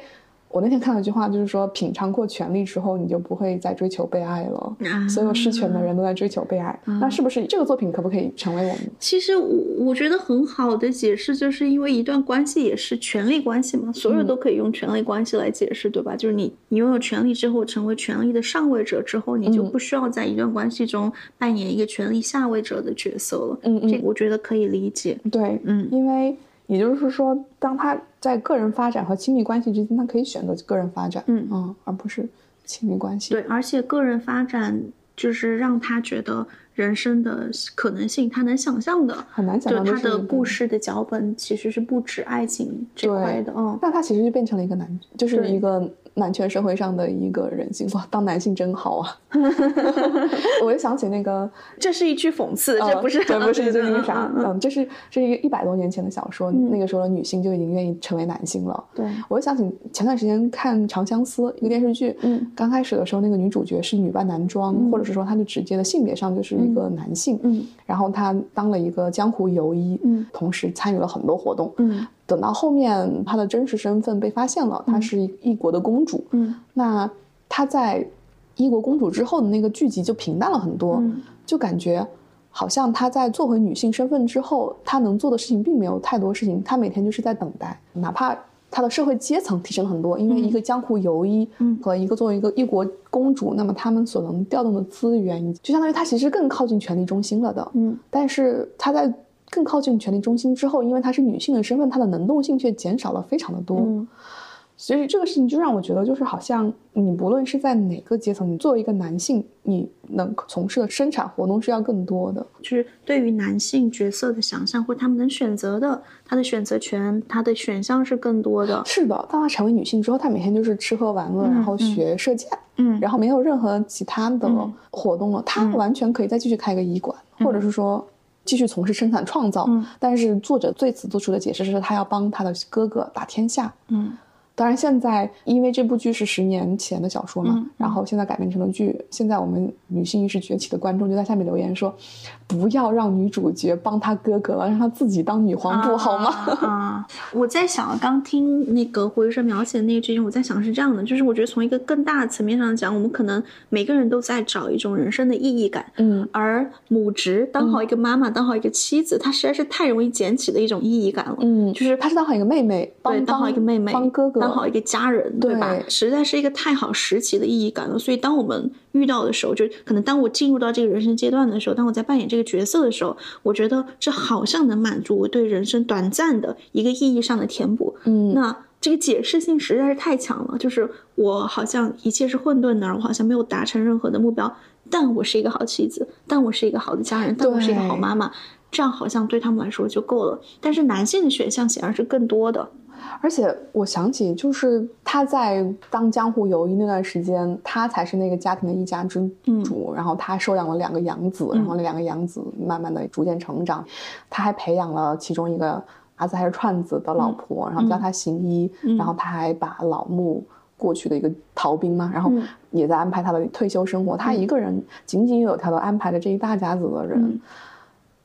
Speaker 2: 我那天看了一句话，就是说品尝过权力之后，你就不会再追求被爱了。所有失权的人都在追求被爱，那是不是这个作品可不可以成为我们？
Speaker 1: 其实我我觉得很好的解释，就是因为一段关系也是权力关系嘛，所有都可以用权力关系来解释，对吧？就是你你拥有权力之后，成为权力的上位者之后，你就不需要在一段关系中扮演一个权力下位者的角色了。嗯嗯，这我觉得可以理解。
Speaker 2: 对，嗯，因为。也就是说，当他在个人发展和亲密关系之间，他可以选择个人发展，嗯嗯，而不是亲密关系。
Speaker 1: 对，而且个人发展就是让他觉得人生的可能性，他能想象的
Speaker 2: 很难想象。
Speaker 1: 他的故事的脚本其实是不止爱情这块的，嗯，
Speaker 2: 那他其实就变成了一个男，就是一个。男权社会上的一个人性，哇，当男性真好啊！我就想起那个，
Speaker 1: 这是一句讽刺，这不是，
Speaker 2: 这不是一句那个啥，嗯，这是这是一个一百多年前的小说，那个时候的女性就已经愿意成为男性了。
Speaker 1: 对，
Speaker 2: 我就想起前段时间看《长相思》一个电视剧，嗯，刚开始的时候那个女主角是女扮男装，或者是说她就直接的性别上就是一个男性，嗯，然后她当了一个江湖游医，嗯，同时参与了很多活动，嗯。等到后面，她的真实身份被发现了，她是异国的公主。嗯，那她在异国公主之后的那个剧集就平淡了很多，就感觉好像她在做回女性身份之后，她能做的事情并没有太多事情，她每天就是在等待，哪怕她的社会阶层提升了很多，因为一个江湖游医和一个作为一个一国公主，那么他们所能调动的资源，就相当于她其实更靠近权力中心了的。嗯，但是她在更靠近权力中心之后，因为她是女性的身份，她的能动性却减少了非常的多。所以这个事情就让我觉得，就是好像你不论是在哪个阶层，你作为一个男性，你能从事的生产活动是要更多的。
Speaker 1: 就是对于男性角色的想象，或者他们能选择的，他的选择权，他的选项是更多的。
Speaker 2: 是的，当他成为女性之后，他每天就是吃喝玩乐，然后学射箭，
Speaker 1: 嗯，
Speaker 2: 然后没有任何其他的活动了。他完全可以再继续开一个医馆，或者是说继续从事生产创造。但是作者对此做出的解释是，他要帮他的哥哥打天下。
Speaker 1: 嗯。
Speaker 2: 当然，现在因为这部剧是十年前的小说嘛，然后现在改编成了剧。现在我们女性意识崛起的观众就在下面留言说：“不要让女主角帮她哥哥了，让她自己当女皇不好吗？”
Speaker 1: 啊，我在想，刚听那个胡医生描写的那个剧情，我在想是这样的，就是我觉得从一个更大的层面上讲，我们可能每个人都在找一种人生的意义感。
Speaker 2: 嗯，
Speaker 1: 而母职当好一个妈妈，当好一个妻子，她实在是太容易捡起的一种意义感了。
Speaker 2: 嗯，就是她是当好一个妹妹，
Speaker 1: 对，当好一个妹妹，
Speaker 2: 帮哥哥。
Speaker 1: 当好一个家人，对吧？实在是一个太好时期的意义感了。所以，当我们遇到的时候，就可能当我进入到这个人生阶段的时候，当我在扮演这个角色的时候，我觉得这好像能满足我对人生短暂的一个意义上的填补。
Speaker 2: 嗯，
Speaker 1: 那这个解释性实在是太强了。就是我好像一切是混沌的，我好像没有达成任何的目标，但我是一个好妻子，但我是一个好的家人，但我是一个好妈妈，这样好像对他们来说就够了。但是男性的选项显然是更多的。
Speaker 2: 而且我想起，就是他在当江湖游医那段时间，他才是那个家庭的一家之主。然后他收养了两个养子，然后那两个养子慢慢的逐渐成长。他还培养了其中一个儿子还是串子的老婆，然后教他行医。然后他还把老木过去的一个逃兵嘛，然后也在安排他的退休生活。他一个人井井有条的安排着这一大家子的人。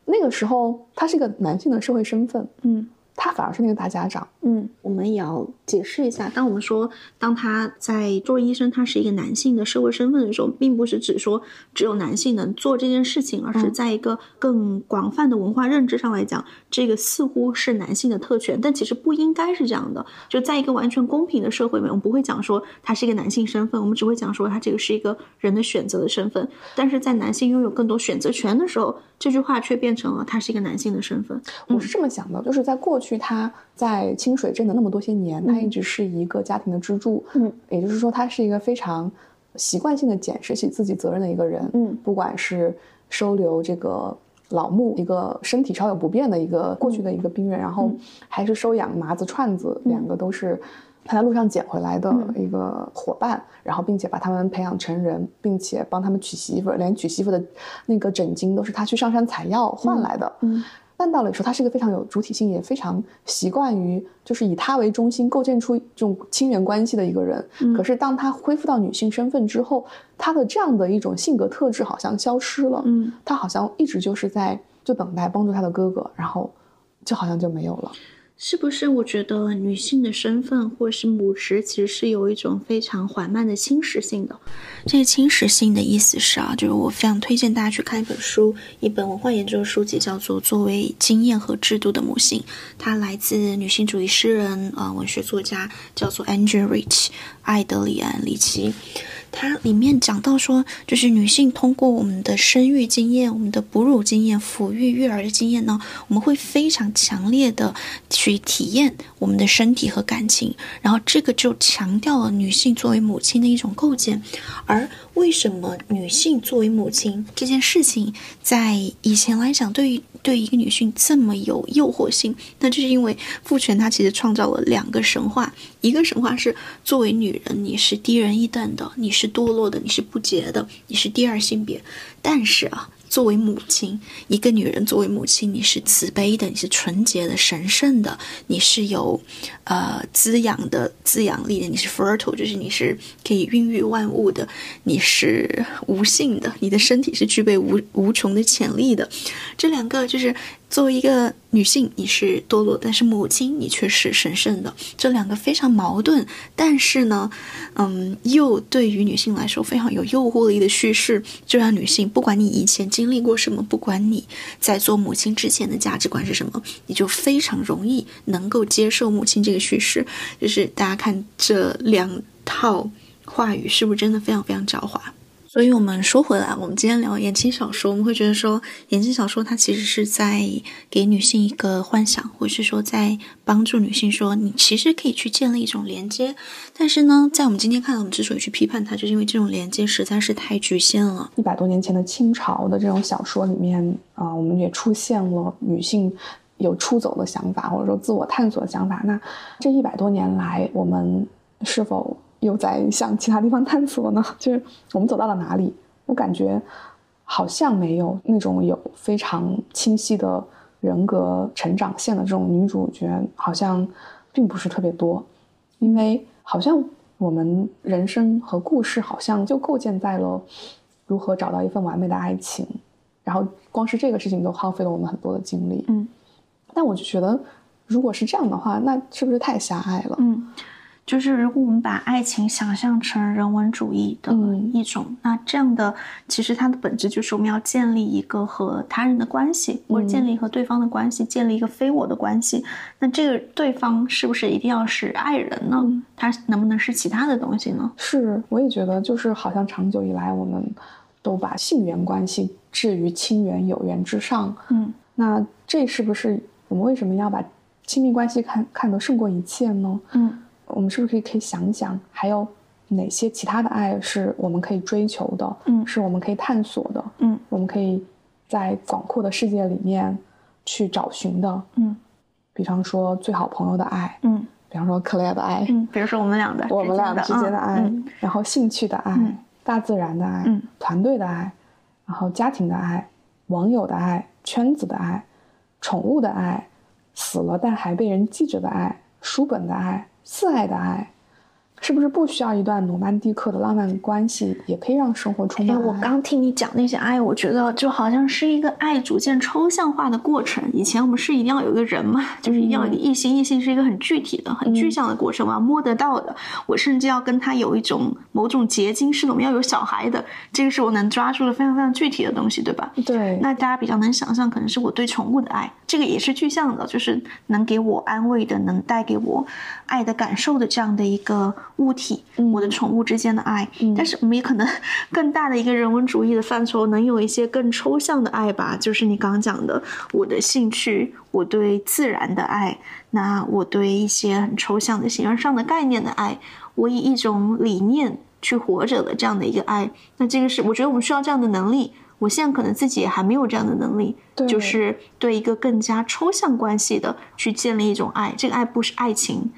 Speaker 2: 那个时候，他是一个男性的社会身份。
Speaker 1: 嗯。
Speaker 2: 他反而是那个大家长。
Speaker 1: 嗯，我们也要解释一下，当我们说当他在作为医生，他是一个男性的社会身份的时候，并不是只说只有男性能做这件事情，而是在一个更广泛的文化认知上来讲，这个似乎是男性的特权，但其实不应该是这样的。就在一个完全公平的社会里面，我们不会讲说他是一个男性身份，我们只会讲说他这个是一个人的选择的身份。但是在男性拥有更多选择权的时候，这句话却变成了他是一个男性的身份。
Speaker 2: 我是这么想的，就是在过去。他在清水镇的那么多些年，他一直是一个家庭的支柱。
Speaker 1: 嗯，
Speaker 2: 也就是说，他是一个非常习惯性的检视起自己责任的一个人。
Speaker 1: 嗯，
Speaker 2: 不管是收留这个老木，一个身体稍有不便的一个过去的一个病人，然后还是收养麻子串子，两个都是他在路上捡回来的一个伙伴，然后并且把他们培养成人，并且帮他们娶媳妇，连娶媳妇的那个枕巾都是他去上山采药换来的。
Speaker 1: 嗯。
Speaker 2: 但道理说，他是一个非常有主体性，也非常习惯于就是以他为中心构建出这种亲缘关系的一个人。可是当他恢复到女性身份之后，他的这样的一种性格特质好像消失了。
Speaker 1: 嗯，
Speaker 2: 他好像一直就是在就等待帮助他的哥哥，然后就好像就没有了。
Speaker 1: 是不是？我觉得女性的身份或是母职，其实是有一种非常缓慢的侵蚀性的。这个侵蚀性的意思是啊，就是我非常推荐大家去看一本书，一本文化研究的书籍，叫做《作为经验和制度的母性》，它来自女性主义诗人啊，文学作家，叫做 Angel Rich，艾德里安·里奇。它里面讲到说，就是女性通过我们的生育经验、我们的哺乳经验、抚育育儿的经验呢，我们会非常强烈的去体验我们的身体和感情，然后这个就强调了女性作为母亲的一种构建。而为什么女性作为母亲这件事情，在以前来讲，对于对一个女性这么有诱惑性，那就是因为父权它其实创造了两个神话，一个神话是作为女人你是低人一等的，你是堕落的，你是不洁的，你是第二性别，但是啊。作为母亲，一个女人作为母亲，你是慈悲的，你是纯洁的、神圣的，你是有，呃，滋养的滋养力的，你是 fertile，就是你是可以孕育万物的，你是无性的，你的身体是具备无无穷的潜力的。这两个就是作为一个女性，你是堕落，但是母亲你却是神圣的，这两个非常矛盾，但是呢，嗯，又对于女性来说非常有诱惑力的叙事，就让女性，不管你以前经历过什么，不管你在做母亲之前的价值观是什么，你就非常容易能够接受母亲这个叙事。就是大家看这两套话语，是不是真的非常非常狡猾？所以，我们说回来，我们今天聊言情小说，我们会觉得说，言情小说它其实是在给女性一个幻想，或是说在帮助女性说，你其实可以去建立一种连接。但是呢，在我们今天看到，我们之所以去批判它，就是因为这种连接实在是太局限了。
Speaker 2: 一百多年前的清朝的这种小说里面啊，我们也出现了女性有出走的想法，或者说自我探索的想法。那这一百多年来，我们是否？又在向其他地方探索呢？就是我们走到了哪里？我感觉好像没有那种有非常清晰的人格成长线的这种女主角，好像并不是特别多。因为好像我们人生和故事好像就构建在了如何找到一份完美的爱情，然后光是这个事情都耗费了我们很多的精力。嗯，但我就觉得，如果是这样的话，那是不是太狭隘了？
Speaker 1: 嗯。就是如果我们把爱情想象成人文主义的一种，那这样的其实它的本质就是我们要建立一个和他人的关系，或者建立和对方的关系，建立一个非我的关系。那这个对方是不是一定要是爱人呢？他能不能是其他的东西呢？
Speaker 2: 是，我也觉得，就是好像长久以来我们都把性缘关系置于亲缘有缘之上。嗯，那这是不是我们为什么要把亲密关系看看得胜过一切呢？嗯。我们是不是可以可以想想，还有哪些其他的爱是我们可以追求的？嗯，是我们可以探索的。嗯，我们可以在广阔的世界里面去找寻的。嗯，比方说最好朋友的爱。嗯，比方说克莱的爱。
Speaker 1: 嗯，比如说我们俩的，
Speaker 2: 我们俩之间的爱。然后兴趣的爱，大自然的爱，团队的爱，然后家庭的爱，网友的爱，圈子的爱，宠物的爱，死了但还被人记着的爱，书本的爱。四爱的爱。是不是不需要一段罗曼蒂克的浪漫关系，也可以让生活充满？
Speaker 1: 我刚听你讲那些爱，我觉得就好像是一个爱逐渐抽象化的过程。以前我们是一定要有一个人嘛，就是一定要有一个异性，异性是一个很具体的、很具象的过程，我要摸得到的。我甚至要跟他有一种某种结晶似的，我们要有小孩的，这个是我能抓住的非常非常具体的东西，对吧？
Speaker 2: 对。
Speaker 1: 那大家比较能想象，可能是我对宠物的爱，这个也是具象的，就是能给我安慰的，能带给我爱的感受的这样的一个。物体，我的宠物之间的爱，但是我们也可能 更大的一个人文主义的范畴，能有一些更抽象的爱吧，就是你刚刚讲的，我的兴趣，我对自然的爱，那我对一些很抽象的形而上的概念的爱，我以一种理念去活着的这样的一个爱，那这个是我觉得我们需要这样的能力，我现在可能自己还没有这样的能力，就是对一个更加抽象关系的去建立一种爱，这个爱不是爱情。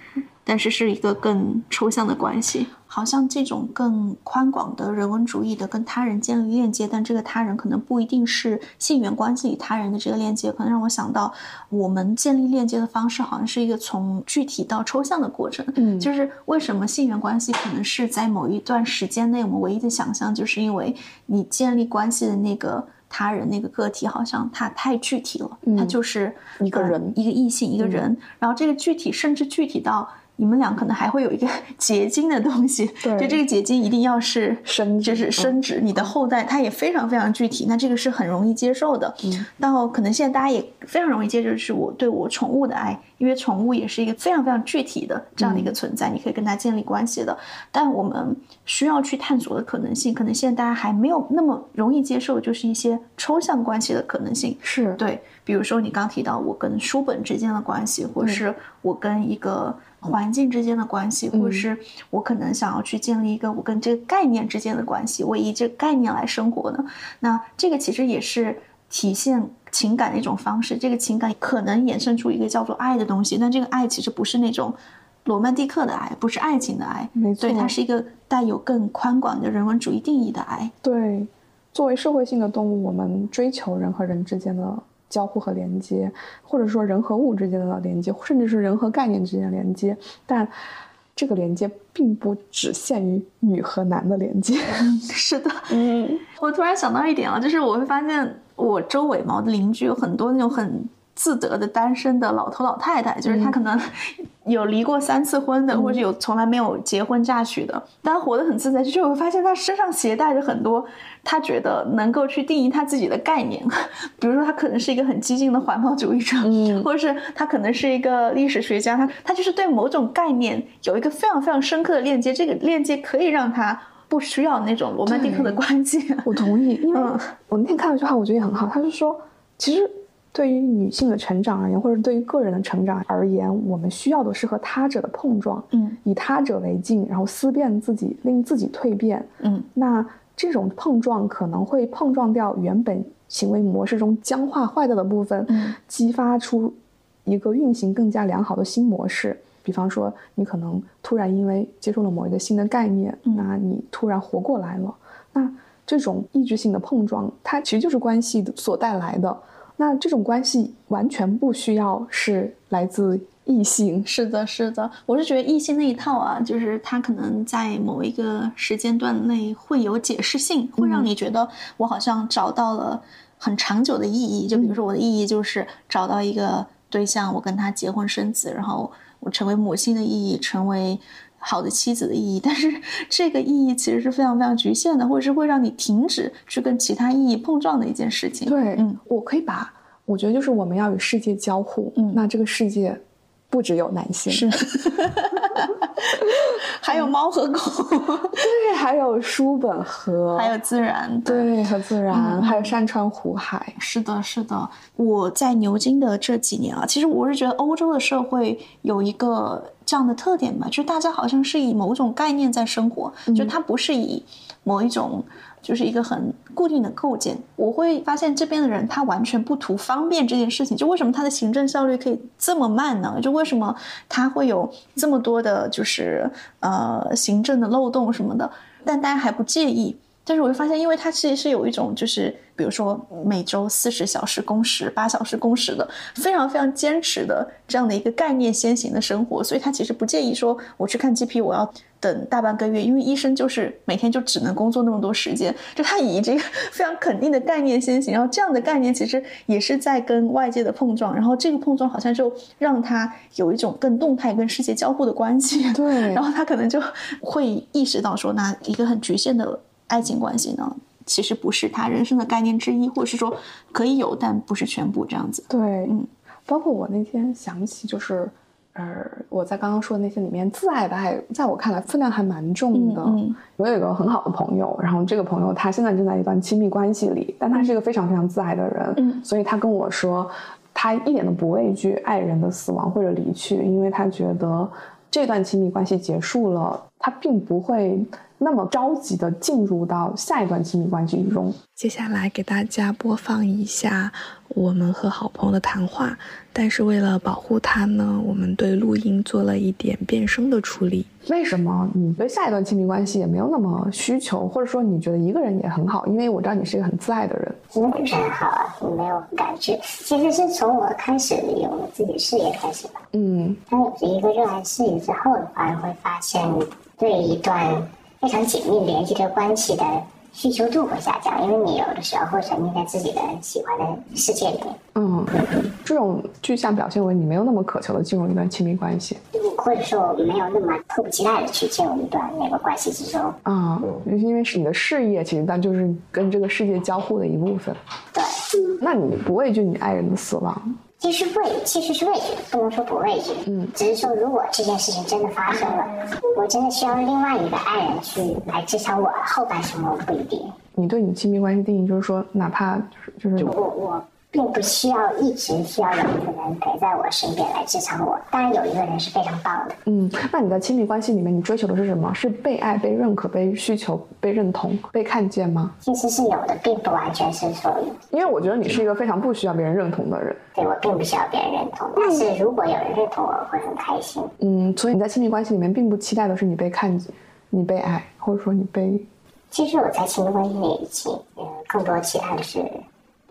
Speaker 1: 但是是一个更抽象的关系，好像这种更宽广的人文主义的跟他人建立链接，但这个他人可能不一定是性缘关系与他人的这个链接，可能让我想到我们建立链接的方式好像是一个从具体到抽象的过程。嗯，就是为什么性缘关系可能是在某一段时间内我们唯一的想象，就是因为你建立关系的那个他人那个个体好像他太具体了，他就是
Speaker 2: 一个人，
Speaker 1: 一个异性，一个人，然后这个具体甚至具体到。你们俩可能还会有一个 结晶的东西，就这个结晶一定要是
Speaker 2: 生，
Speaker 1: 就是生殖你的后代，它也非常非常具体，那这个是很容易接受的。嗯到可能现在大家也非常容易接受，是我对我宠物的爱，因为宠物也是一个非常非常具体的这样的一个存在，你可以跟它建立关系的。但我们需要去探索的可能性，可能现在大家还没有那么容易接受，就是一些抽象关系的可能性。
Speaker 2: 是
Speaker 1: 对，比如说你刚提到我跟书本之间的关系，或是我跟一个。环境之间的关系，或者是我可能想要去建立一个我跟这个概念之间的关系，我以这个概念来生活呢？那这个其实也是体现情感的一种方式。这个情感可能衍生出一个叫做爱的东西，但这个爱其实不是那种罗曼蒂克的爱，不是爱情的爱，
Speaker 2: 没错，
Speaker 1: 它是一个带有更宽广的人文主义定义的爱。
Speaker 2: 对，作为社会性的动物，我们追求人和人之间的。交互和连接，或者说人和物之间的连接，甚至是人和概念之间的连接，但这个连接并不只限于女和男的连接。
Speaker 1: 是的，嗯，我突然想到一点啊，就是我会发现我周围嘛，我的邻居有很多那种很自得的单身的老头老太太，就是他可能 有离过三次婚的，或者有从来没有结婚嫁娶的，但他活得很自在。就是我会发现他身上携带着很多他觉得能够去定义他自己的概念，比如说他可能是一个很激进的环保主义者，或者是他可能是一个历史学家，他他就是对某种概念有一个非常非常深刻的链接，这个链接可以让他不需要那种罗曼蒂克的关系。
Speaker 2: 我同意，因为我那天看了一句话，我觉得也很好，他是说，其实。对于女性的成长而言，或者对于个人的成长而言，我们需要的是和他者的碰撞，
Speaker 1: 嗯，
Speaker 2: 以他者为镜，然后思辨自己，令自己蜕变，
Speaker 1: 嗯，
Speaker 2: 那这种碰撞可能会碰撞掉原本行为模式中僵化坏掉的部分，
Speaker 1: 嗯，
Speaker 2: 激发出一个运行更加良好的新模式。比方说，你可能突然因为接受了某一个新的概念，那你突然活过来了。那这种意志性的碰撞，它其实就是关系所带来的。那这种关系完全不需要是来自异性，
Speaker 1: 是的，是的，我是觉得异性那一套啊，就是他可能在某一个时间段内会有解释性，会让你觉得我好像找到了很长久的意义。就比如说我的意义就是找到一个对象，我跟他结婚生子，然后我成为母亲的意义，成为。好的妻子的意义，但是 这个意义其实是非常非常局限的，或者是会让你停止去跟其他意义碰撞的一件事情。
Speaker 2: 对，嗯，我可以把，我觉得就是我们要与世界交互，
Speaker 1: 嗯，
Speaker 2: 那这个世界不只有男性，
Speaker 1: 是，还有猫和狗，
Speaker 2: 对，还有书本和，
Speaker 1: 还有自然，
Speaker 2: 对，和自然，还有山川湖海。
Speaker 1: 是的，是的。我在牛津的这几年啊，其实我是觉得欧洲的社会有一个。这样的特点吧，就是大家好像是以某种概念在生活，就它不是以某一种，就是一个很固定的构建。我会发现这边的人他完全不图方便这件事情，就为什么他的行政效率可以这么慢呢？就为什么他会有这么多的，就是呃行政的漏洞什么的，但大家还不介意。但是我会发现，因为它其实是有一种，就是比如说每周四十小时工时、八小时工时的，非常非常坚持的这样的一个概念先行的生活，所以他其实不介意说我去看 GP，我要等大半个月，因为医生就是每天就只能工作那么多时间，就他以这个 非常肯定的概念先行，然后这样的概念其实也是在跟外界的碰撞，然后这个碰撞好像就让他有一种更动态跟世界交互的关系，
Speaker 2: 对，
Speaker 1: 然后他可能就会意识到说，那一个很局限的。爱情关系呢，其实不是他人生的概念之一，或者是说可以有，但不是全部这样子。
Speaker 2: 对，
Speaker 1: 嗯，
Speaker 2: 包括我那天想起，就是，呃，我在刚刚说的那些里面，自爱的爱，在我看来分量还蛮重的。
Speaker 1: 嗯，
Speaker 2: 我有一个很好的朋友，然后这个朋友他现在正在一段亲密关系里，但他是一个非常非常自爱的人。
Speaker 1: 嗯，
Speaker 2: 所以他跟我说，他一点都不畏惧爱人的死亡或者离去，因为他觉得这段亲密关系结束了，他并不会。那么着急的进入到下一段亲密关系中。接下来给大家播放一下我们和好朋友的谈话，但是为了保护他呢，我们对录音做了一点变声的处理。为什么你对下一段亲密关系也没有那么需求，或者说你觉得一个人也很好？因为我知道你是一个很自爱的人。
Speaker 4: 其实不是很好啊，我没有感觉。其实是从我开始有了自己事业开始吧。
Speaker 2: 嗯，
Speaker 4: 当有一个热爱事业之后的话，会发现对一段。非常紧密联系的关系的需求度会下降，因为你有的时候会沉浸在自己的喜欢的世界里面。
Speaker 2: 嗯，这种具象表现为你没有那么渴求的进入一段亲密关系，
Speaker 4: 或者说没有那么迫不及待的去进入一段那个关系之中。
Speaker 2: 啊，因为是你的事业，其实它就是跟这个世界交互的一部分。
Speaker 4: 对，
Speaker 2: 那你不畏惧你爱人的死亡？
Speaker 4: 其实畏，其实是畏惧，不能说不畏惧。
Speaker 2: 嗯，
Speaker 4: 只是说，如果这件事情真的发生了，我真的需要另外一个爱人去来支撑我后半生，我不一定。
Speaker 2: 你对你亲密关系定义就是说，哪怕就是就是
Speaker 4: 我我。并不需要一直需要有一个人陪在我身边来支撑我。当然，有一个人是非常棒的。
Speaker 2: 嗯，那你在亲密关系里面，你追求的是什么？是被爱、被认可、被需求、被认同、被看见吗？
Speaker 4: 其实是有的，并不完全是说。
Speaker 2: 因为我觉得你是一个非常不需要别人认同的人。
Speaker 4: 对我并不需要别人认同，但是如果有人认同我，会很开心。
Speaker 2: 嗯，所以你在亲密关系里面，并不期待的是你被看见、你被爱，或者说你被。
Speaker 4: 其实我在亲密关系里，期呃，更多期待的是。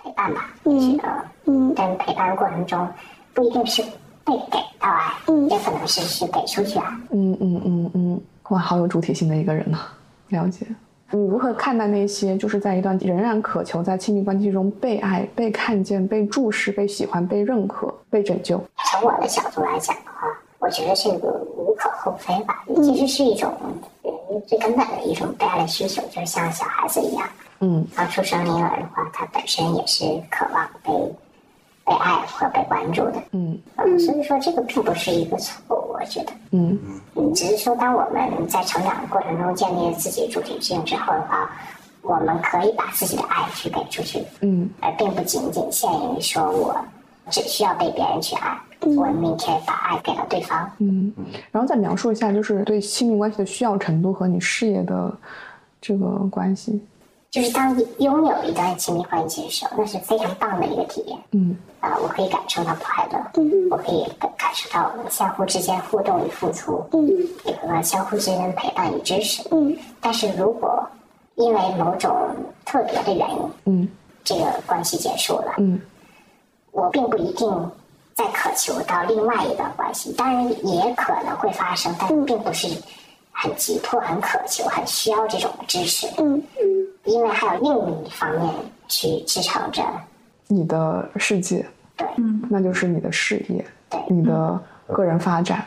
Speaker 4: 陪伴吧，嗯，嗯，但陪伴的过程中，不一定是被给到爱，嗯，也可能是是给出去爱，
Speaker 2: 嗯嗯嗯嗯，哇，好有主体性的一个人呢，了解。你如何看待那些就是在一段仍然渴求在亲密关系中被爱、被看见、被注视、被喜欢、被认可、被拯救？
Speaker 4: 从我的角度来讲的话，我觉得这个无可厚非吧。其实是一种人最根本的一种被爱的需求，就是像小孩子一样，
Speaker 2: 嗯，
Speaker 4: 刚出生婴儿的话，他本身也是渴望被被爱或被关注的。
Speaker 2: 嗯
Speaker 4: 嗯，所以说这个并不是一个错误，我觉得。
Speaker 2: 嗯
Speaker 4: 嗯，只是说，当我们在成长的过程中建立了自己主体性之后的话，我们可以把自己的爱去给出去，
Speaker 2: 嗯
Speaker 4: 而并不仅仅限于说我只需要被别人去爱，我们可以把爱给了对方。
Speaker 2: 嗯，然后再描述一下，就是对亲密关系的需要程度和你事业的这个关系。
Speaker 4: 就是当拥有一段亲密关系的时候，那是非常棒的一个体验。
Speaker 2: 嗯
Speaker 4: 啊、我可以感受到快乐，嗯我可以感感受到我们相互之间互动与付出，嗯，和相互之间的陪伴与支持。嗯但是如果因为某种特别的原因，
Speaker 2: 嗯
Speaker 4: 这个关系结束了，
Speaker 2: 嗯
Speaker 4: 我并不一定再渴求到另外一段关系，当然也可能会发生，但并不是很急迫、很渴求、很需要这种支持。嗯嗯，因为还有另一方面去支撑着，
Speaker 2: 你的世界，
Speaker 4: 对，
Speaker 2: 那就是你的事业，
Speaker 4: 对
Speaker 2: 你的个人发展。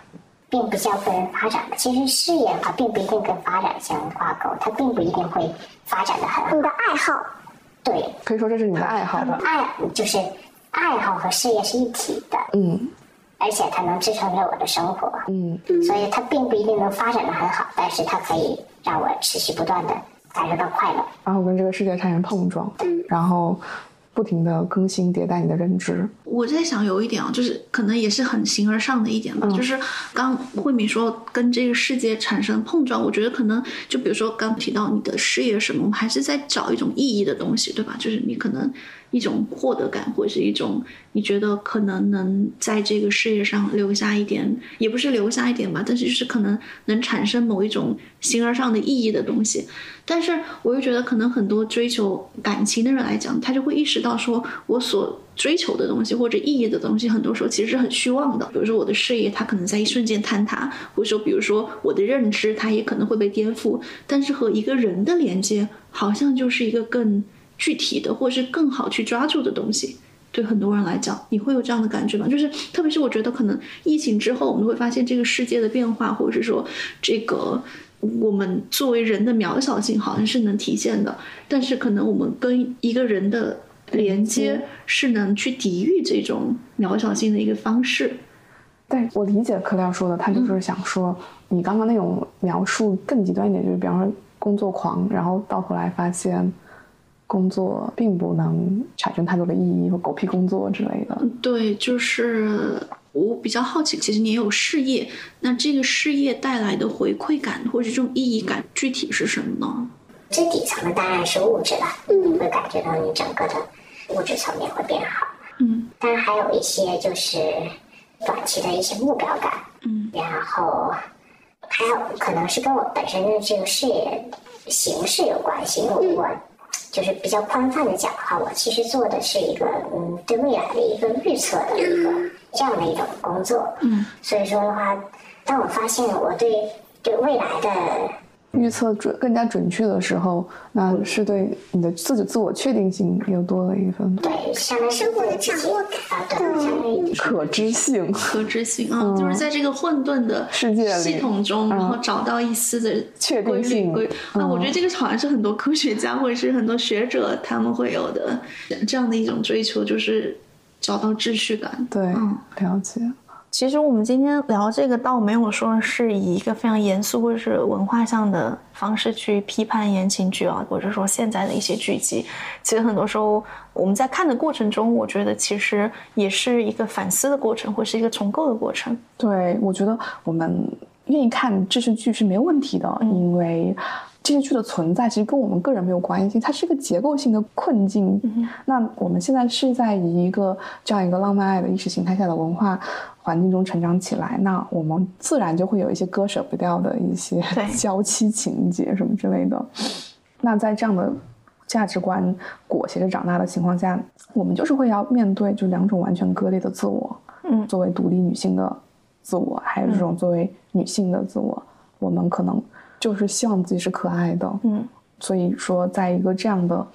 Speaker 4: 并不叫个人发展。其实事业的话，并不一定跟发展相挂钩，它并不一定会发展的很好。你的爱好，对，
Speaker 2: 可以说这是你的爱好。
Speaker 4: 爱就是爱好和事业是一体的。
Speaker 2: 嗯
Speaker 4: 而且它能支撑着我的生活，
Speaker 2: 嗯
Speaker 4: 所以它并不一定能发展的很好，但是它可以让我持续不断的感觉到快乐。
Speaker 2: 然后跟这个世界产生碰撞，然后不停的更新迭代你的认知。
Speaker 1: 我在想有一点啊，就是可能也是很形而上的一点吧，就是刚慧敏说跟这个世界产生碰撞，我觉得可能就比如说刚提到你的事业什么，我们还是在找一种意义的东西，对吧？就是你可能一种获得感，或者是一种你觉得可能能在这个事业上留下一点，也不是留下一点吧，但是就是可能能产生某一种形而上的意义的东西。但是我又觉得，可能很多追求感情的人来讲，他就会意识到说，我所追求的东西或者意义的东西，很多时候其实是很虚妄的。比如说我的事业，它可能在一瞬间坍塌，或者说，比如说我的认知，它也可能会被颠覆。但是和一个人的连接，好像就是一个更具体的，或是更好去抓住的东西。对很多人来讲，你会有这样的感觉吗？就是特别是我觉得，可能疫情之后，我们会发现这个世界的变化，或者是说这个我们作为人的渺小性，好像是能体现的。但是可能我们跟一个人的连接，是能去抵御这种渺小性的一个方式。
Speaker 2: 但我理解克廖说的，他就是想说，你刚刚那种描述更极端一点，就是比方说工作狂，然后到头来发现工作并不能产生太多的意义，和狗屁工作之类的。
Speaker 1: 对，就是我比较好奇，其实你也有事业，那这个事业带来的回馈感或者这种意义感，具体是什么呢？
Speaker 4: 最底层的当然是物质了，你会感觉到你整个的物质层面会变好。
Speaker 1: 嗯，
Speaker 4: 当然还有一些就是短期的一些目标感，
Speaker 1: 嗯，
Speaker 4: 然后还有可能是跟我本身的这个事业形式有关系，因为我就是比较宽泛的讲的话，我其实做的是一个嗯对未来的一个预测的一个这样的一种工作，
Speaker 1: 嗯，
Speaker 4: 所以说的话，当我发现我对对未来的
Speaker 2: 预测准更加准确的时候，那是对你的自己自我确定性又多了一份
Speaker 4: 对相当于是对自己啊，对，
Speaker 2: 可知性。
Speaker 1: 可知性啊，就是在这个混沌的
Speaker 2: 世界
Speaker 1: 系统中，然后找到一丝的
Speaker 2: 确定性
Speaker 1: 规。那我觉得这个好像是很多科学家或者是很多学者他们会有的这样的一种追求，就是找到秩序感。
Speaker 2: 对，
Speaker 1: 嗯
Speaker 2: 了解。
Speaker 1: 其实我们今天聊这个，倒没有说是以一个非常严肃或者是文化上的方式去批判言情剧啊，或者说现在的一些剧集。其实很多时候我们在看的过程中，我觉得其实也是一个反思的过程，或是一个重构的过程。
Speaker 2: 对，我觉得我们愿意看这些剧是没有问题的，因为这些剧的存在其实跟我们个人没有关系，它是一个结构性的困境。那我们现在是在一个这样一个浪漫爱的意识形态下的文化环境中成长起来，那我们自然就会有一些割舍不掉的一些
Speaker 1: 对
Speaker 2: 娇妻情节什么之类的。那在这样的价值观裹挟着长大的情况下，我们就是会要面对就两种完全割裂的自我。
Speaker 1: 嗯
Speaker 2: 作为独立女性的自我，还有这种作为女性的自我，我们可能就是希望自己是可爱的，
Speaker 1: 嗯，
Speaker 2: 所以说，在一个这样的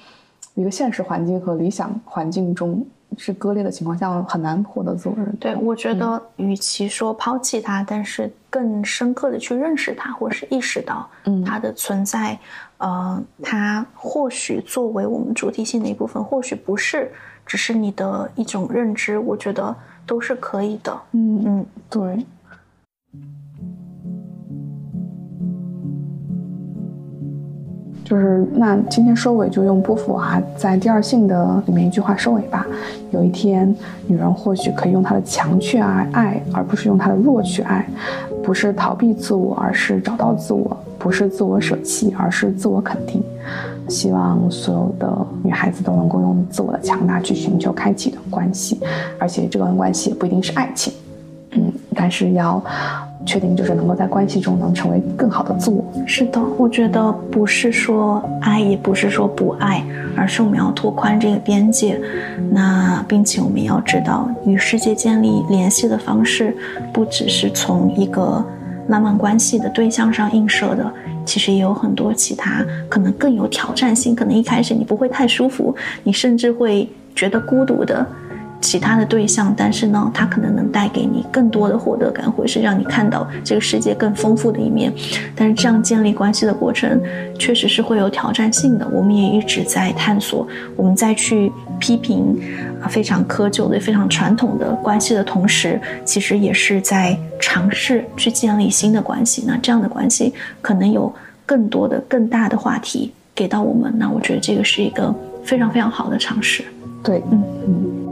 Speaker 2: 一个现实环境和理想环境中是割裂的情况下，很难获得自我认同。
Speaker 1: 对，我觉得与其说抛弃它，但是更深刻的去认识它，或是意识到它的存在，呃，它或许作为我们主体性的一部分，或许不是，只是你的一种认知，我觉得都是可以的。
Speaker 2: 嗯嗯，对。就是那今天收尾就用波伏娃在《第二性》的里面一句话收尾吧。有一天，女人或许可以用她的强去爱爱，而不是用她的弱去爱；不是逃避自我，而是找到自我；不是自我舍弃，而是自我肯定。希望所有的女孩子都能够用自我的强大去寻求开启一段关系，而且这段关系也不一定是爱情，嗯，但是要。确定就是能够在关系中能成为更好的自我。
Speaker 1: 是的，我觉得不是说爱，也不是说不爱，而是我们要拓宽这个边界。那并且我们要知道，与世界建立联系的方式，不只是从一个浪漫关系的对象上映射的，其实也有很多其他可能更有挑战性，可能一开始你不会太舒服，你甚至会觉得孤独的。其他的对象，但是呢，他可能能带给你更多的获得感，或者是让你看到这个世界更丰富的一面。但是这样建立关系的过程，确实是会有挑战性的。我们也一直在探索，我们在去批评啊非常苛求的、非常传统的关系的同时，其实也是在尝试去建立新的关系。那这样的关系可能有更多的、更大的话题给到我们。那我觉得这个是一个非常非常好的尝试。
Speaker 2: 对，嗯嗯。